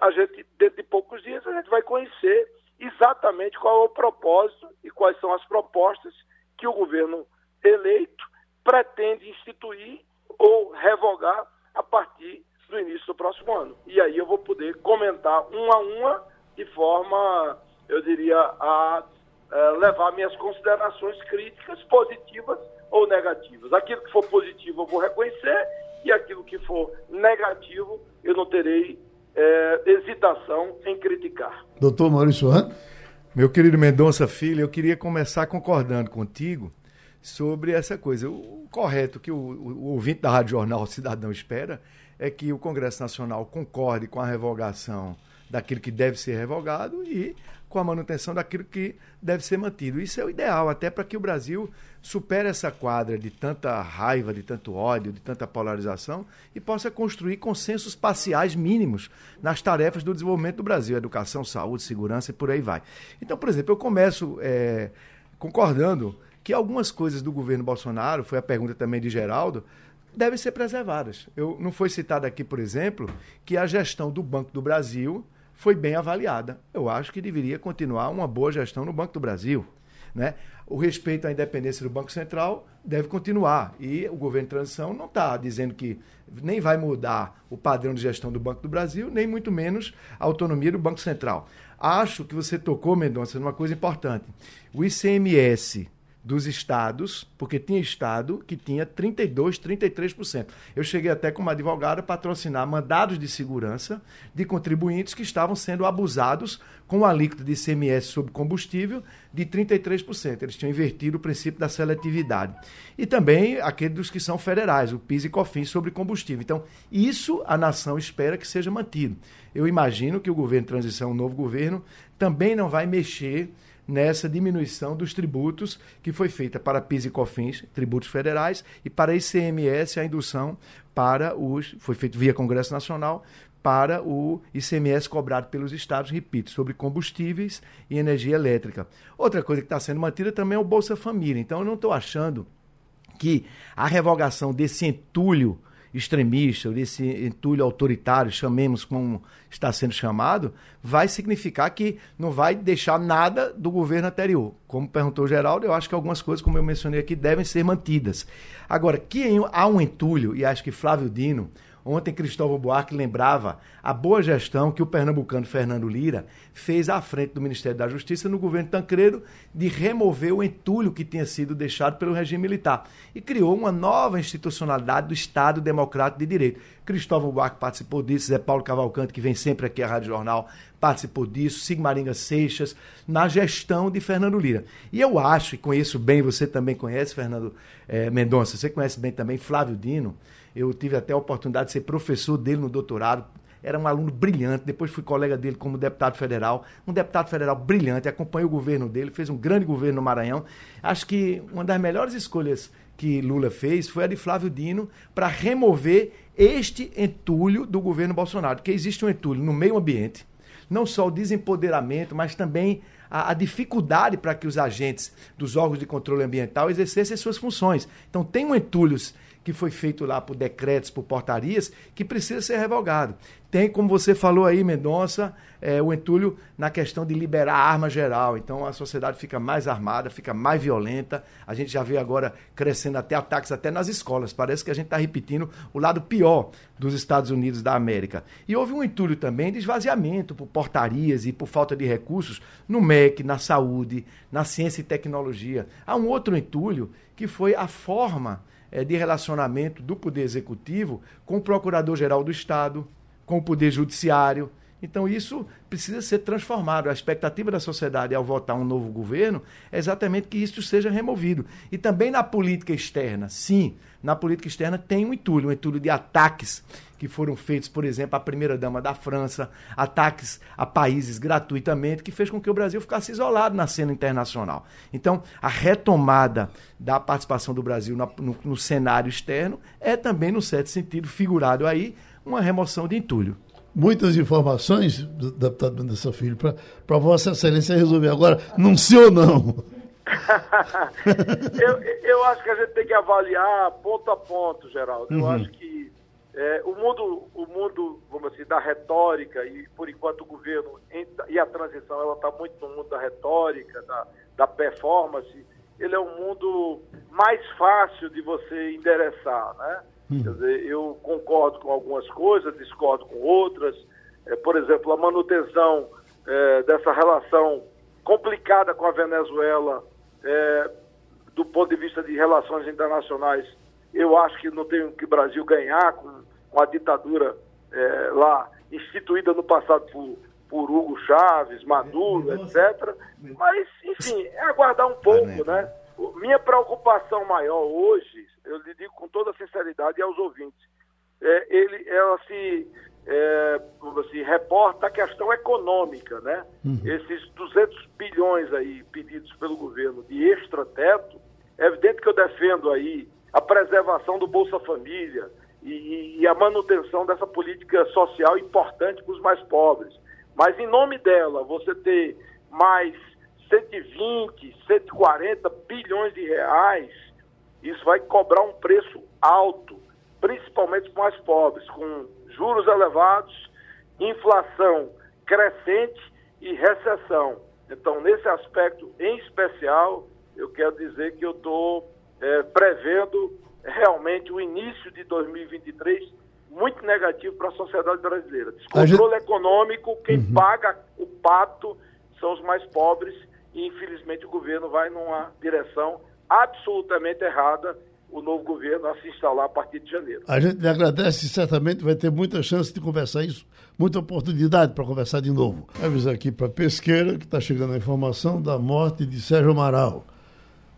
a gente, dentro de poucos dias, a gente vai conhecer exatamente qual é o propósito e quais são as propostas que o governo eleito pretende instituir ou revogar a partir do início do próximo ano. E aí eu vou poder comentar uma a uma de forma, eu diria, a, a levar minhas considerações críticas, positivas ou negativas. Aquilo que for positivo eu vou reconhecer e aquilo que for negativo eu não terei é, hesitação em criticar. Doutor Maurício Han. Meu querido Mendonça Filho, eu queria começar concordando contigo sobre essa coisa. O correto que o, o ouvinte da Rádio Jornal Cidadão espera é que o Congresso Nacional concorde com a revogação daquilo que deve ser revogado e com a manutenção daquilo que deve ser mantido. Isso é o ideal, até para que o Brasil supere essa quadra de tanta raiva, de tanto ódio, de tanta polarização e possa construir consensos parciais mínimos nas tarefas do desenvolvimento do Brasil, educação, saúde, segurança e por aí vai. Então, por exemplo, eu começo é, concordando que algumas coisas do governo Bolsonaro, foi a pergunta também de Geraldo, devem ser preservadas. Eu, não foi citado aqui, por exemplo, que a gestão do Banco do Brasil foi bem avaliada. Eu acho que deveria continuar uma boa gestão no Banco do Brasil. Né? O respeito à independência do Banco Central deve continuar. E o governo de transição não está dizendo que nem vai mudar o padrão de gestão do Banco do Brasil, nem muito menos a autonomia do Banco Central. Acho que você tocou, Mendonça, numa coisa importante. O ICMS dos estados, porque tinha estado que tinha 32, 33%. Eu cheguei até como advogado a patrocinar mandados de segurança de contribuintes que estavam sendo abusados com a alíquota de ICMS sobre combustível de 33%. Eles tinham invertido o princípio da seletividade. E também aquele dos que são federais, o PIS e COFINS sobre combustível. Então, isso a nação espera que seja mantido. Eu imagino que o governo de transição, o novo governo, também não vai mexer nessa diminuição dos tributos que foi feita para PIS e COFINS, tributos federais, e para ICMS, a indução para os. foi feito via Congresso Nacional para o ICMS cobrado pelos estados, repito, sobre combustíveis e energia elétrica. Outra coisa que está sendo mantida também é o Bolsa Família. Então, eu não estou achando que a revogação desse entulho extremista, desse entulho autoritário, chamemos como está sendo chamado, vai significar que não vai deixar nada do governo anterior. Como perguntou o Geraldo, eu acho que algumas coisas, como eu mencionei aqui, devem ser mantidas. Agora, que há um entulho, e acho que Flávio Dino Ontem Cristóvão Buarque lembrava a boa gestão que o pernambucano Fernando Lira fez à frente do Ministério da Justiça no governo Tancredo de remover o entulho que tinha sido deixado pelo regime militar e criou uma nova institucionalidade do Estado Democrático de Direito. Cristóvão Buarque participou disso, Zé Paulo Cavalcante, que vem sempre aqui à Rádio Jornal, participou disso, Sigmaringa Seixas, na gestão de Fernando Lira. E eu acho, e conheço bem, você também conhece, Fernando eh, Mendonça, você conhece bem também Flávio Dino, eu tive até a oportunidade de ser professor dele no doutorado. Era um aluno brilhante, depois fui colega dele como deputado federal. Um deputado federal brilhante, acompanhei o governo dele, fez um grande governo no Maranhão. Acho que uma das melhores escolhas que Lula fez foi a de Flávio Dino para remover este entulho do governo Bolsonaro, porque existe um entulho no meio ambiente, não só o desempoderamento, mas também a, a dificuldade para que os agentes dos órgãos de controle ambiental exercessem suas funções. Então tem um entulho que foi feito lá por decretos, por portarias, que precisa ser revogado. Tem, como você falou aí, Mendonça, é, o entulho na questão de liberar arma geral. Então a sociedade fica mais armada, fica mais violenta. A gente já vê agora crescendo até ataques até nas escolas. Parece que a gente está repetindo o lado pior dos Estados Unidos da América. E houve um entulho também de esvaziamento por portarias e por falta de recursos no MEC, na saúde, na ciência e tecnologia. Há um outro entulho que foi a forma de relacionamento do Poder Executivo com o Procurador-Geral do Estado, com o Poder Judiciário. Então, isso precisa ser transformado. A expectativa da sociedade ao votar um novo governo é exatamente que isso seja removido. E também na política externa, sim, na política externa tem um entulho, um entulho de ataques que foram feitos, por exemplo, à primeira-dama da França, ataques a países gratuitamente, que fez com que o Brasil ficasse isolado na cena internacional. Então, a retomada da participação do Brasil no, no, no cenário externo é também, no certo sentido, figurado aí, uma remoção de entulho muitas informações, deputado Mendonça Filho, para Vossa Excelência resolver agora, não sim ou não. [laughs] eu, eu acho que a gente tem que avaliar ponto a ponto, Geraldo. Eu uhum. acho que é, o mundo, o mundo, vamos dizer, da retórica, e por enquanto o governo e a transição, ela está muito no mundo da retórica, da, da performance, ele é um mundo mais fácil de você endereçar, né? Hum. Quer dizer, eu concordo com algumas coisas, discordo com outras. É, por exemplo, a manutenção é, dessa relação complicada com a Venezuela, é, do ponto de vista de relações internacionais, eu acho que não tem que o Brasil ganhar com, com a ditadura é, lá instituída no passado por, por Hugo Chaves, Maduro, etc. Mas, enfim, é aguardar um pouco, né? Minha preocupação maior hoje, eu lhe digo com toda sinceridade aos ouvintes, é, ele, ela se, é, assim, reporta a questão econômica, né? Uhum. Esses 200 bilhões aí pedidos pelo governo de extra-teto, é evidente que eu defendo aí a preservação do Bolsa Família e, e a manutenção dessa política social importante para os mais pobres. Mas em nome dela, você ter mais 120, 140 bilhões de reais, isso vai cobrar um preço alto, principalmente para os mais pobres, com juros elevados, inflação crescente e recessão. Então, nesse aspecto em especial, eu quero dizer que eu estou é, prevendo realmente o início de 2023 muito negativo para a sociedade brasileira. Descontrole gente... econômico, quem uhum. paga o pato são os mais pobres e infelizmente o governo vai numa direção absolutamente errada o novo governo a se instalar a partir de janeiro. A gente lhe agradece e certamente vai ter muita chance de conversar isso, muita oportunidade para conversar de novo. Avisar aqui para a Pesqueira que está chegando a informação da morte de Sérgio Amaral.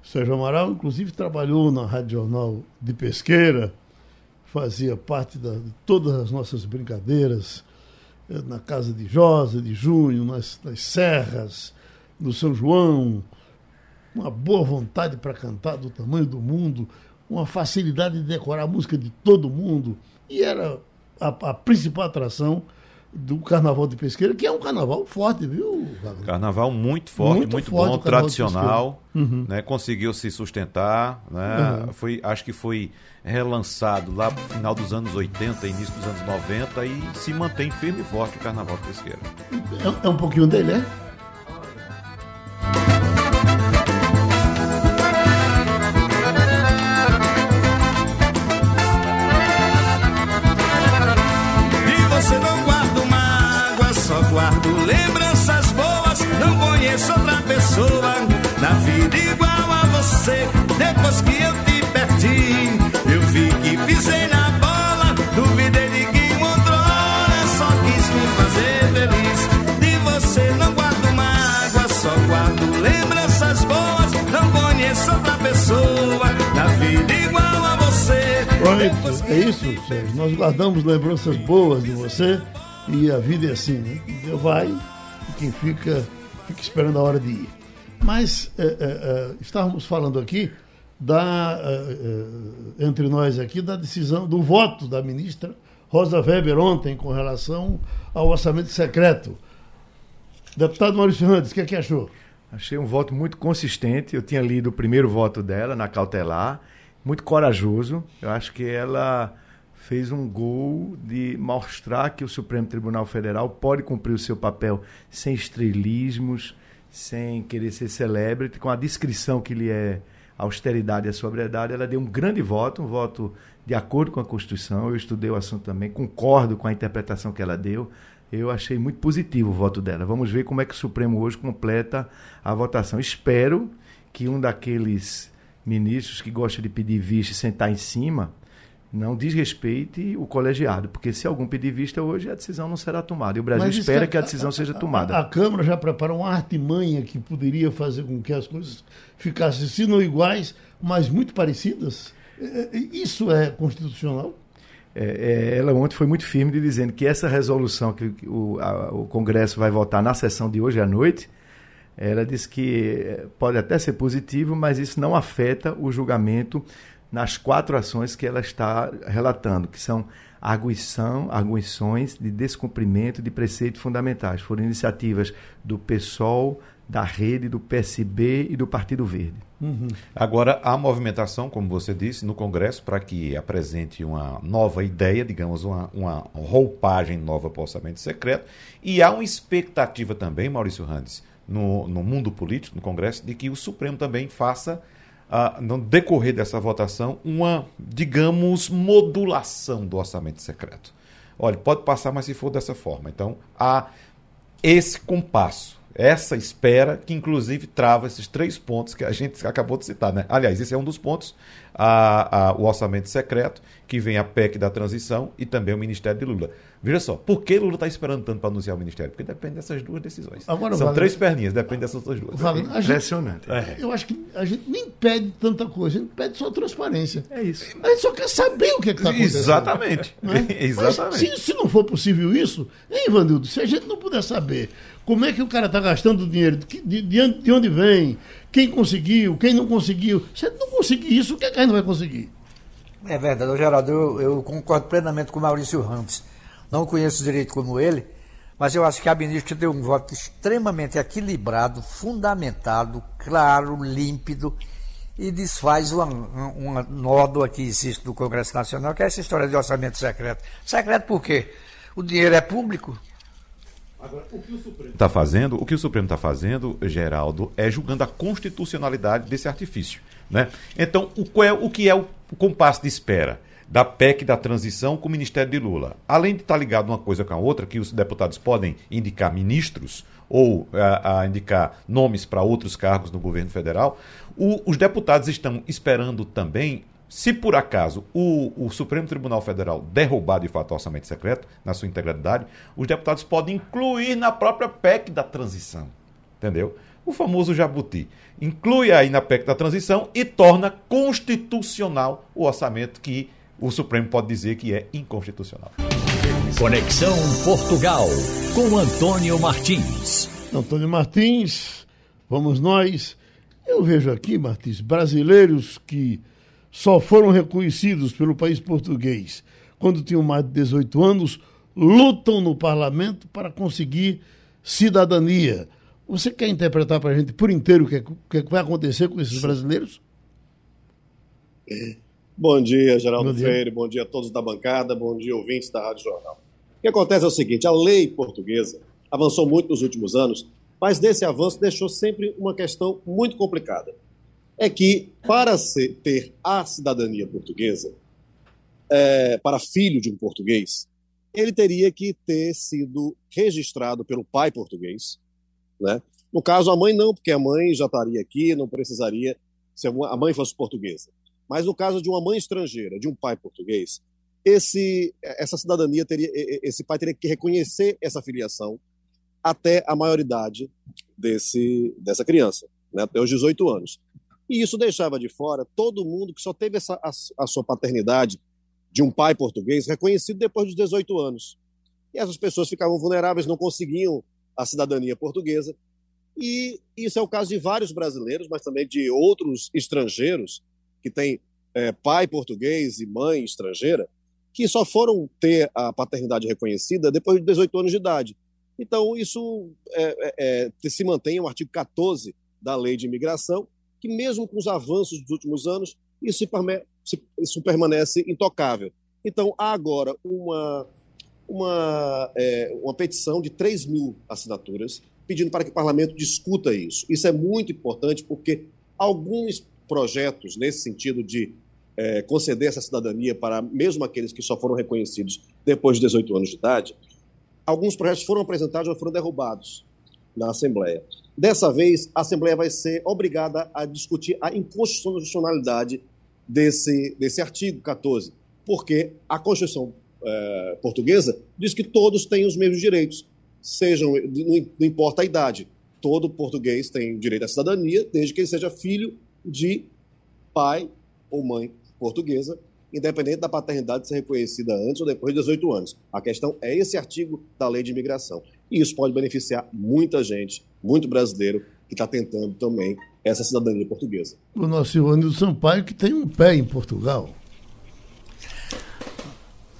Sérgio Amaral, inclusive, trabalhou na Rádio Jornal de Pesqueira, fazia parte da, de todas as nossas brincadeiras, eh, na casa de Josa, de Junho, nas, nas serras, no São João, uma boa vontade para cantar do tamanho do mundo, uma facilidade de decorar a música de todo mundo, e era a, a principal atração do Carnaval de Pesqueira, que é um carnaval forte, viu? Wagner? Carnaval muito forte, muito, muito forte, bom, tradicional, uhum. né? Conseguiu se sustentar, né? Uhum. Foi, acho que foi relançado lá no final dos anos 80, início dos anos 90 e se mantém firme e forte o Carnaval de Pesqueira. É, é um pouquinho dele, é? Isso, Sérgio. Nós guardamos lembranças boas de você e a vida é assim, né? Vai e quem fica fica esperando a hora de ir. Mas é, é, estávamos falando aqui da, entre nós aqui da decisão, do voto da ministra Rosa Weber ontem com relação ao orçamento secreto. Deputado Maurício Randes, o que, é que achou? Achei um voto muito consistente. Eu tinha lido o primeiro voto dela na cautelar, muito corajoso. Eu acho que ela fez um gol de mostrar que o Supremo Tribunal Federal pode cumprir o seu papel sem estrelismos, sem querer ser celebrity, com a descrição que lhe é a austeridade e a sobriedade, ela deu um grande voto, um voto de acordo com a Constituição. Eu estudei o assunto também, concordo com a interpretação que ela deu. Eu achei muito positivo o voto dela. Vamos ver como é que o Supremo hoje completa a votação. Espero que um daqueles ministros que gosta de pedir vista e sentar em cima não desrespeite o colegiado, porque se algum pedir vista hoje, a decisão não será tomada. E o Brasil espera que a, que a decisão seja tomada. A, a, Câmara já preparou uma artimanha que poderia fazer com que as coisas ficassem, se não iguais, mas muito parecidas. É, é, isso é constitucional? É, é, ela ontem foi muito firme de dizendo que essa resolução que o, a, o Congresso vai votar na sessão de hoje à noite, ela disse que pode até ser positivo, mas isso não afeta o julgamento nas quatro ações que ela está relatando, que são arguição, arguições de descumprimento de preceitos fundamentais. Foram iniciativas do PSOL, da Rede, do PSB e do Partido Verde. Uhum. Agora, a movimentação, como você disse, no Congresso, para que apresente uma nova ideia, digamos, uma, uma roupagem nova para o orçamento secreto. E há uma expectativa também, Maurício Randes, no, no mundo político, no Congresso, de que o Supremo também faça no decorrer dessa votação, uma, digamos, modulação do orçamento secreto. Olha, pode passar, mas se for dessa forma. Então, há esse compasso, essa espera, que inclusive trava esses três pontos que a gente acabou de citar. Né? Aliás, esse é um dos pontos, a, a, o orçamento secreto, que vem a PEC da transição e também o Ministério de Lula. Veja só, por que Lula está esperando tanto para anunciar o ministério? Porque depende dessas duas decisões. Agora, São Wagner, três perninhas, depende dessas duas. Wagner, é impressionante. É. Eu acho que a gente nem pede tanta coisa, a gente pede só transparência. É isso. A gente só quer saber o que é está acontecendo. Exatamente. [laughs] É? Exatamente. Se, se, não for possível isso, hein, Ivanildo, se a gente não puder saber como é que o cara está gastando dinheiro, de, de, de onde vem, quem conseguiu, quem não conseguiu, se não conseguir isso, o que, é que a gente vai conseguir? É verdade, Geraldo, eu, eu concordo plenamente com o Maurício Ramos não conheço direito como ele, mas eu acho que a ministra deu um voto extremamente equilibrado, fundamentado, claro, límpido e desfaz uma, uma nódoa que existe no Congresso Nacional, que é essa história de orçamento secreto. Secreto por quê? O dinheiro é público? Agora, o que o Supremo está fazendo, o que o Supremo está fazendo, Geraldo, é julgando a constitucionalidade desse artifício. Né? Então, o, é, o que é o compasso de espera? da PEC da transição com o Ministério de Lula. Além de estar ligado uma coisa com a outra, que os deputados podem indicar ministros ou a, a indicar nomes para outros cargos no governo federal, o, os deputados estão esperando também se por acaso o, o, Supremo Tribunal Federal derrubar de fato o orçamento secreto, na sua integralidade, os deputados podem incluir na própria PEC da transição. Entendeu? O famoso jabuti. Inclui aí na PEC da transição e torna constitucional o orçamento que o Supremo pode dizer que é inconstitucional. Conexão Portugal com Antônio Martins. Antônio Martins, vamos nós. Eu vejo aqui, Martins, brasileiros que só foram reconhecidos pelo país português quando tinham mais de 18 anos lutam no parlamento para conseguir cidadania. Você quer interpretar para a gente por inteiro o que, é que, vai acontecer com esses brasileiros? Bom dia, Geraldo bom dia. Freire, bom dia a todos da bancada, bom dia, ouvintes da Rádio Jornal. O que acontece é o seguinte: a lei portuguesa avançou muito nos últimos anos, mas desse avanço deixou sempre uma questão muito complicada. É que, para ser, ter a cidadania portuguesa, é, para filho de um português, ele teria que ter sido registrado pelo pai português. Né? No caso, a mãe não, porque a mãe já estaria aqui, não precisaria se a mãe fosse portuguesa. Mas no caso de uma mãe estrangeira, de um pai português, esse, essa cidadania teria, esse pai teria que reconhecer essa filiação até a maioridade desse, dessa criança, né, até os 18 anos. E isso deixava de fora todo mundo que só teve essa, a, a sua paternidade de um pai português reconhecido depois dos 18 anos. E essas pessoas ficavam vulneráveis, não conseguiam a cidadania portuguesa. E isso é o caso de vários brasileiros, mas também de outros estrangeiros que têm é, pai português e mãe estrangeira, que só foram ter a paternidade reconhecida depois de 18 anos de idade. Então, isso é, é, é se mantém o artigo 14 da Lei de Imigração, que mesmo com os avanços dos últimos anos, isso, isso permanece intocável. Então, há agora uma, uma, é, uma petição de 3 mil assinaturas pedindo para que o parlamento discuta isso. Isso é muito importante porque alguns projetos nesse sentido de é, conceder essa cidadania para mesmo aqueles que só foram reconhecidos depois de 18 anos de idade, alguns projetos foram apresentados, mas foram derrubados na Assembleia. Dessa vez, a Assembleia vai ser obrigada a discutir a inconstitucionalidade desse, desse artigo 14, porque a Constituição é, portuguesa diz que todos têm os mesmos direitos, sejam não importa a idade. Todo português tem direito à cidadania, desde que ele seja filho de pai ou mãe portuguesa independente da paternidade ser reconhecida antes ou depois de 18 anos. A questão é esse artigo da lei de imigração. E isso pode beneficiar muita gente, muito brasileiro, que está tentando também essa cidadania portuguesa. O nosso Ivanildo Sampaio, que tem um pé em Portugal.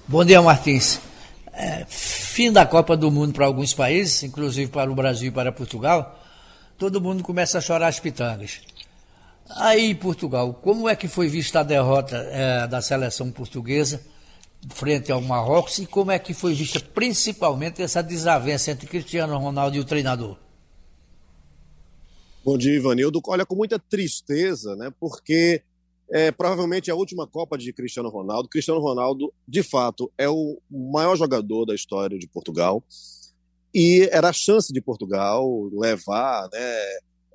Bom dia, Martins. É, fim da Copa do Mundo para alguns países, inclusive para o Brasil e para Portugal, todo mundo começa a chorar as pitangas. Aí, Portugal, como é que foi vista a derrota é, da seleção portuguesa frente ao Marrocos e como é que foi vista principalmente essa desavença entre Cristiano Ronaldo e o treinador? Bom dia, Ivanildo. Olha, com muita tristeza, né? Porque é provavelmente a última Copa de Cristiano Ronaldo. Cristiano Ronaldo, de fato, é o maior jogador da história de Portugal. E era a chance de Portugal levar né,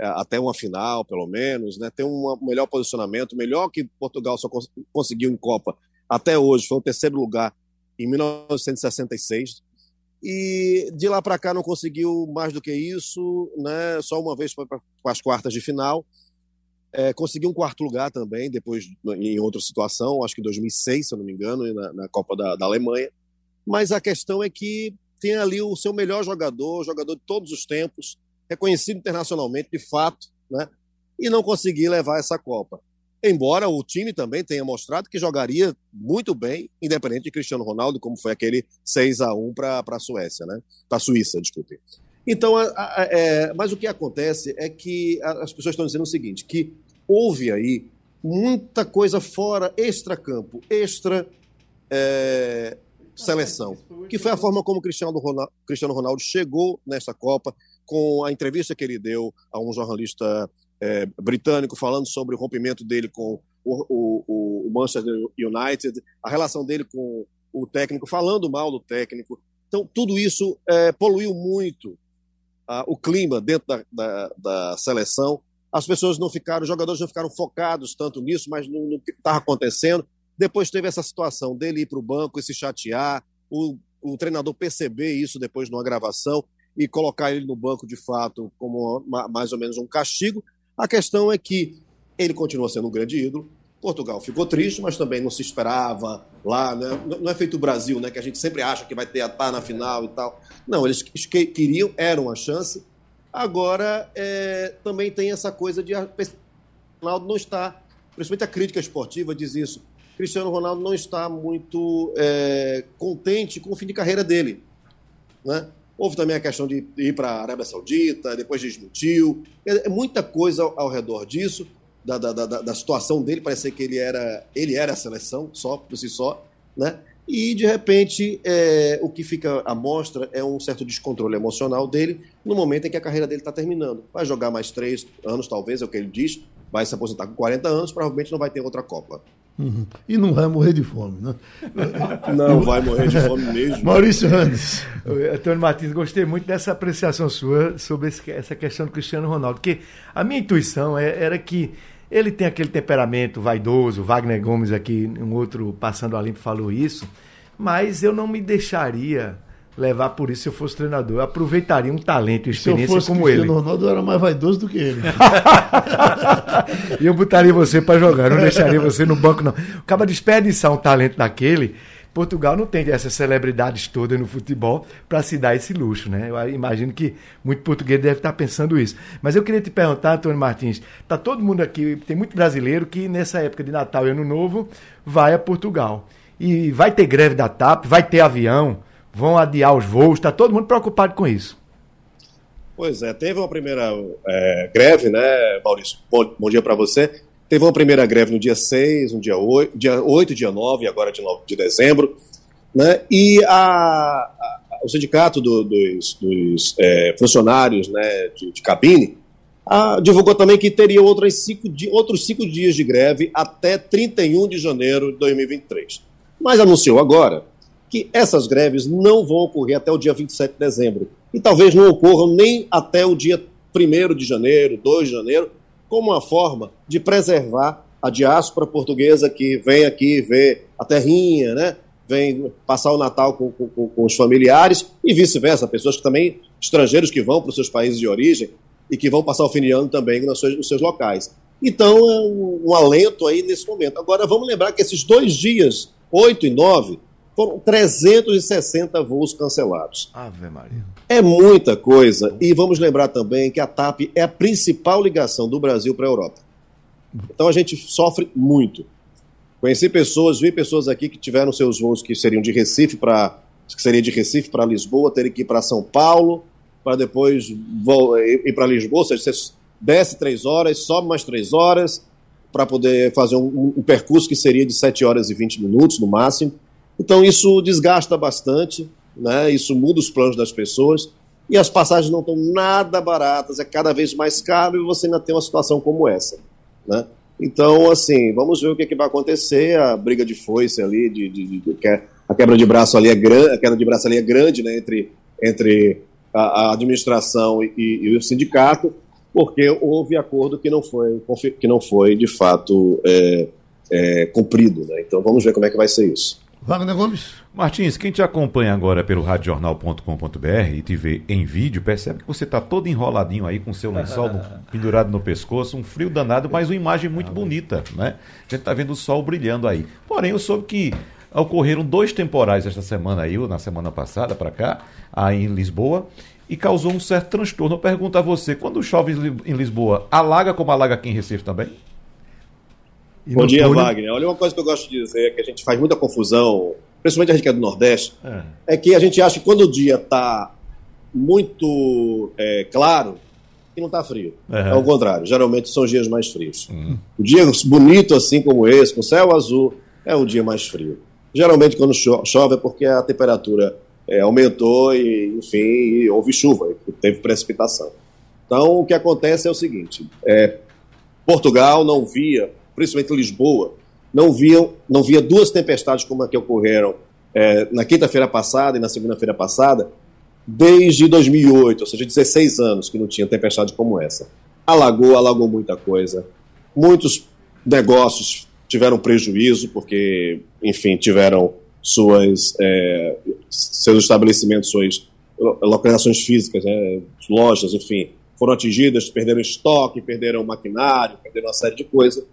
é, até uma final, pelo menos, né? ter um melhor posicionamento, melhor que Portugal só cons conseguiu em Copa até hoje, foi o terceiro lugar em 1966. E de lá para cá não conseguiu mais do que isso, né? só uma vez foi para as quartas de final. É, conseguiu um quarto lugar também, depois em outra situação, acho que 2006, se eu não me engano, na, na Copa da, da Alemanha. Mas a questão é que tem ali o seu melhor jogador, jogador de todos os tempos, reconhecido internacionalmente de fato, né? e não conseguir levar essa Copa. Embora o time também tenha mostrado que jogaria muito bem, independente de Cristiano Ronaldo, como foi aquele 6 a 1 para a Suécia, né? Para a Suíça, desculpe. Então, a, a, é, mas o que acontece é que as pessoas estão dizendo o seguinte: que houve aí muita coisa fora, extra-campo, extra. É, seleção, que foi a forma como Cristiano Ronaldo, Cristiano Ronaldo chegou nessa Copa, com a entrevista que ele deu a um jornalista é, britânico falando sobre o rompimento dele com o, o, o, Manchester United, a relação dele com o técnico, falando mal do técnico. Então, tudo isso é, poluiu muito ah, o clima dentro da, da, da, seleção. As pessoas não ficaram, os jogadores não ficaram focados tanto nisso, mas no, no que estava acontecendo. Depois teve essa situação dele ir para o banco e se chatear, o, o treinador perceber isso depois numa gravação e colocar ele no banco de fato como uma, mais ou menos um castigo. A questão é que ele continua sendo um grande ídolo. Portugal ficou triste, mas também não se esperava lá, né? Não é feito o Brasil, né? Que a gente sempre acha que vai ter a tá na final e tal. Não, eles queriam, era uma chance. Agora é, também tem essa coisa de a Ronaldo não está, principalmente a crítica esportiva diz isso. Cristiano Ronaldo não está muito é, contente com o fim de carreira dele. Né? Houve também a questão de ir para a Arábia Saudita, depois desmentiu. É, muita coisa ao, redor disso, da, da, da, da, situação dele. Parece que ele era, ele era a seleção, só por si só. Né? E, de repente, é, o que fica à mostra é um certo descontrole emocional dele no momento em que a carreira dele está terminando. Vai jogar mais três anos, talvez, é o que ele diz. Vai se aposentar com 40 anos, provavelmente não vai ter outra Copa. Uhum. E não vai morrer de fome, né? [laughs] Não vai morrer de fome mesmo. [laughs] Maurício Randes. Antônio Martins, gostei muito dessa apreciação sua sobre esse, essa questão do Cristiano Ronaldo, porque a minha intuição é, era que ele tem aquele temperamento vaidoso, Wagner Gomes aqui, um outro passando a limpo falou isso, mas eu não me deixaria levar por isso se eu fosse treinador. Eu aproveitaria um talento e experiência como Cristiano ele. O Ronaldo era mais vaidoso do que ele. [laughs] e eu botaria você para jogar, não deixaria você no banco, não. Acaba desperdiçar um talento daquele. Portugal não tem essas celebridades todas no futebol para se dar esse luxo, né? Eu imagino que muito português deve estar pensando isso. Mas eu queria te perguntar, Antônio Martins, tá todo mundo aqui, tem muito brasileiro que nessa época de Natal e Ano Novo vai a Portugal. E vai ter greve da TAP, vai ter avião, vão adiar os voos, está todo mundo preocupado com isso. Pois é, teve uma primeira é, greve, né, Maurício? Bom, bom dia para você. Teve uma primeira greve no dia 6, no dia 8, dia 8 dia 9, agora de, 9 de dezembro. Né? E a, a, o sindicato do, dos, dos é, funcionários né, de, de cabine a, divulgou também que teria outros cinco, outros cinco dias de greve até 31 de janeiro de 2023. Mas anunciou agora que essas greves não vão ocorrer até o dia 27 de dezembro. E talvez não ocorram nem até o dia 1 de janeiro, 2 de janeiro, como uma forma de preservar a diáspora portuguesa que vem aqui ver a terrinha, né? vem passar o Natal com, com, com os familiares e vice-versa, pessoas que também, estrangeiros que vão para os seus países de origem e que vão passar o fim de ano também nos seus, nos seus locais. Então, é um, um, alento aí nesse momento. Agora, vamos lembrar que esses dois dias, 8 e 9, foram 360 voos cancelados. Ave Maria. É muita coisa. E vamos lembrar também que a TAP é a principal ligação do Brasil para a Europa. Então a gente sofre muito. Conheci pessoas, vi pessoas aqui que tiveram seus voos que seriam de Recife para que seria de Recife para Lisboa, terem que ir para São Paulo, para depois ir para Lisboa, ou seja, você desce três horas, sobe mais três horas, para poder fazer um, um, percurso que seria de 7 horas e 20 minutos no máximo. Então isso desgasta bastante, né? isso muda os planos das pessoas e as passagens não estão nada baratas, é cada vez mais caro e você ainda tem uma situação como essa. Né? Então, assim, vamos ver o que, é que vai acontecer, a briga de foice ali, de, de, de, de a quebra de braço ali é grande, a queda de braço ali é grande, né, entre, entre a, a administração e, e, o sindicato, porque houve acordo que não foi, que não foi de fato é, é, cumprido. Né? Então vamos ver como é que vai ser isso. Wagner Gomes. Martins, quem te acompanha agora pelo radiojornal.com.br e te vê em vídeo, percebe que você está todo enroladinho aí com seu lençol [laughs] pendurado no pescoço, um frio danado, mas uma imagem muito bonita, né? A gente está vendo o sol brilhando aí. Porém, eu soube que ocorreram dois temporais esta semana aí, ou na semana passada para cá, aí em Lisboa, e causou um certo transtorno. Eu pergunto a você, quando chove em Lisboa, alaga como alaga aqui em Recife também? E Bom dia, Wagner. Olha, uma coisa que eu gosto de dizer, que a gente faz muita confusão, principalmente a gente que é do Nordeste, é, é que a gente acha que quando o dia está muito é, claro, que não está frio. Uhum. É o contrário, geralmente são os dias mais frios. Uhum. O dia bonito assim como esse, com céu azul, é o dia mais frio. Geralmente quando chove é porque a temperatura é, aumentou e, enfim, e houve chuva, teve precipitação. Então, o que acontece é o seguinte: é, Portugal não via principalmente Lisboa, não viam, não via duas tempestades como a que ocorreram é, na quinta-feira passada e na segunda-feira passada, desde 2008, ou seja, 16 anos que não tinha tempestade como essa. Alagou, alagou muita coisa. Muitos negócios tiveram prejuízo porque, enfim, tiveram suas é, seus estabelecimentos, suas localizações físicas, né, lojas, enfim, foram atingidas, perderam estoque, perderam maquinário, perderam uma série de coisas.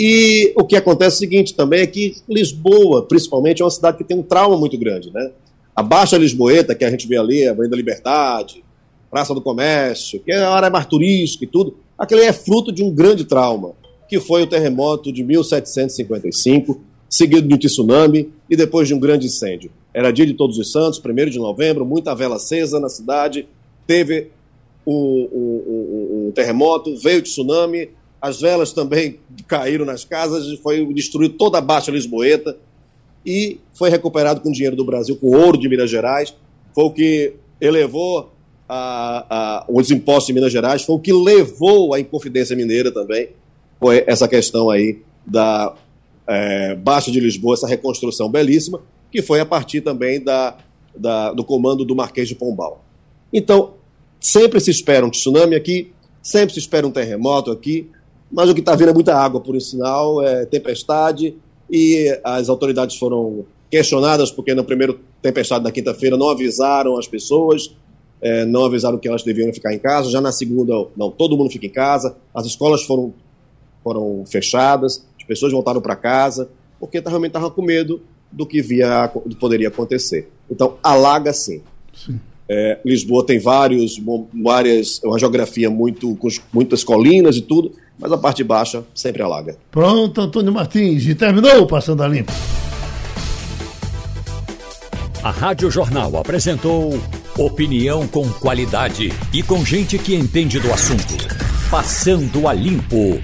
E o que acontece é o seguinte também é que Lisboa, principalmente, é uma cidade que tem um trauma muito grande, né? A Baixa Lisboeta, que a gente vê ali, a Avenida Liberdade, Praça do Comércio, que é a área mais turística e tudo, aquele é fruto de um grande trauma, que foi o terremoto de 1755, seguido de um tsunami e depois de um grande incêndio. Era dia de Todos os Santos, 1 de novembro, muita vela acesa na cidade, teve um, um, um, um terremoto, veio o tsunami, as velas também caíram nas casas, foi destruído toda a Baixa Lisboeta e foi recuperado com dinheiro do Brasil, com ouro de Minas Gerais. Foi o que elevou a, a, os impostos de Minas Gerais, foi o que levou a Inconfidência Mineira também, foi essa questão aí da é, Baixa de Lisboa, essa reconstrução belíssima, que foi a partir também da, da, do comando do Marquês de Pombal. Então, sempre se espera um tsunami aqui, sempre se espera um terremoto aqui, mas o que está vindo é muita água, por sinal, é tempestade, e as autoridades foram questionadas porque na primeira tempestade da quinta-feira não avisaram as pessoas, é, não avisaram que elas deviam ficar em casa. Já na segunda, não, todo mundo fica em casa. As escolas foram, foram fechadas, as pessoas voltaram para casa, porque realmente estavam com medo do que via, do poderia acontecer. Então, alaga sim. sim. É, Lisboa tem vários, várias, uma geografia muito, com muitas colinas e tudo, mas a parte baixa sempre alaga. Pronto, Antônio Martins, e terminou Passando a Limpo. A Rádio Jornal apresentou opinião com qualidade e com gente que entende do assunto. Passando a Limpo.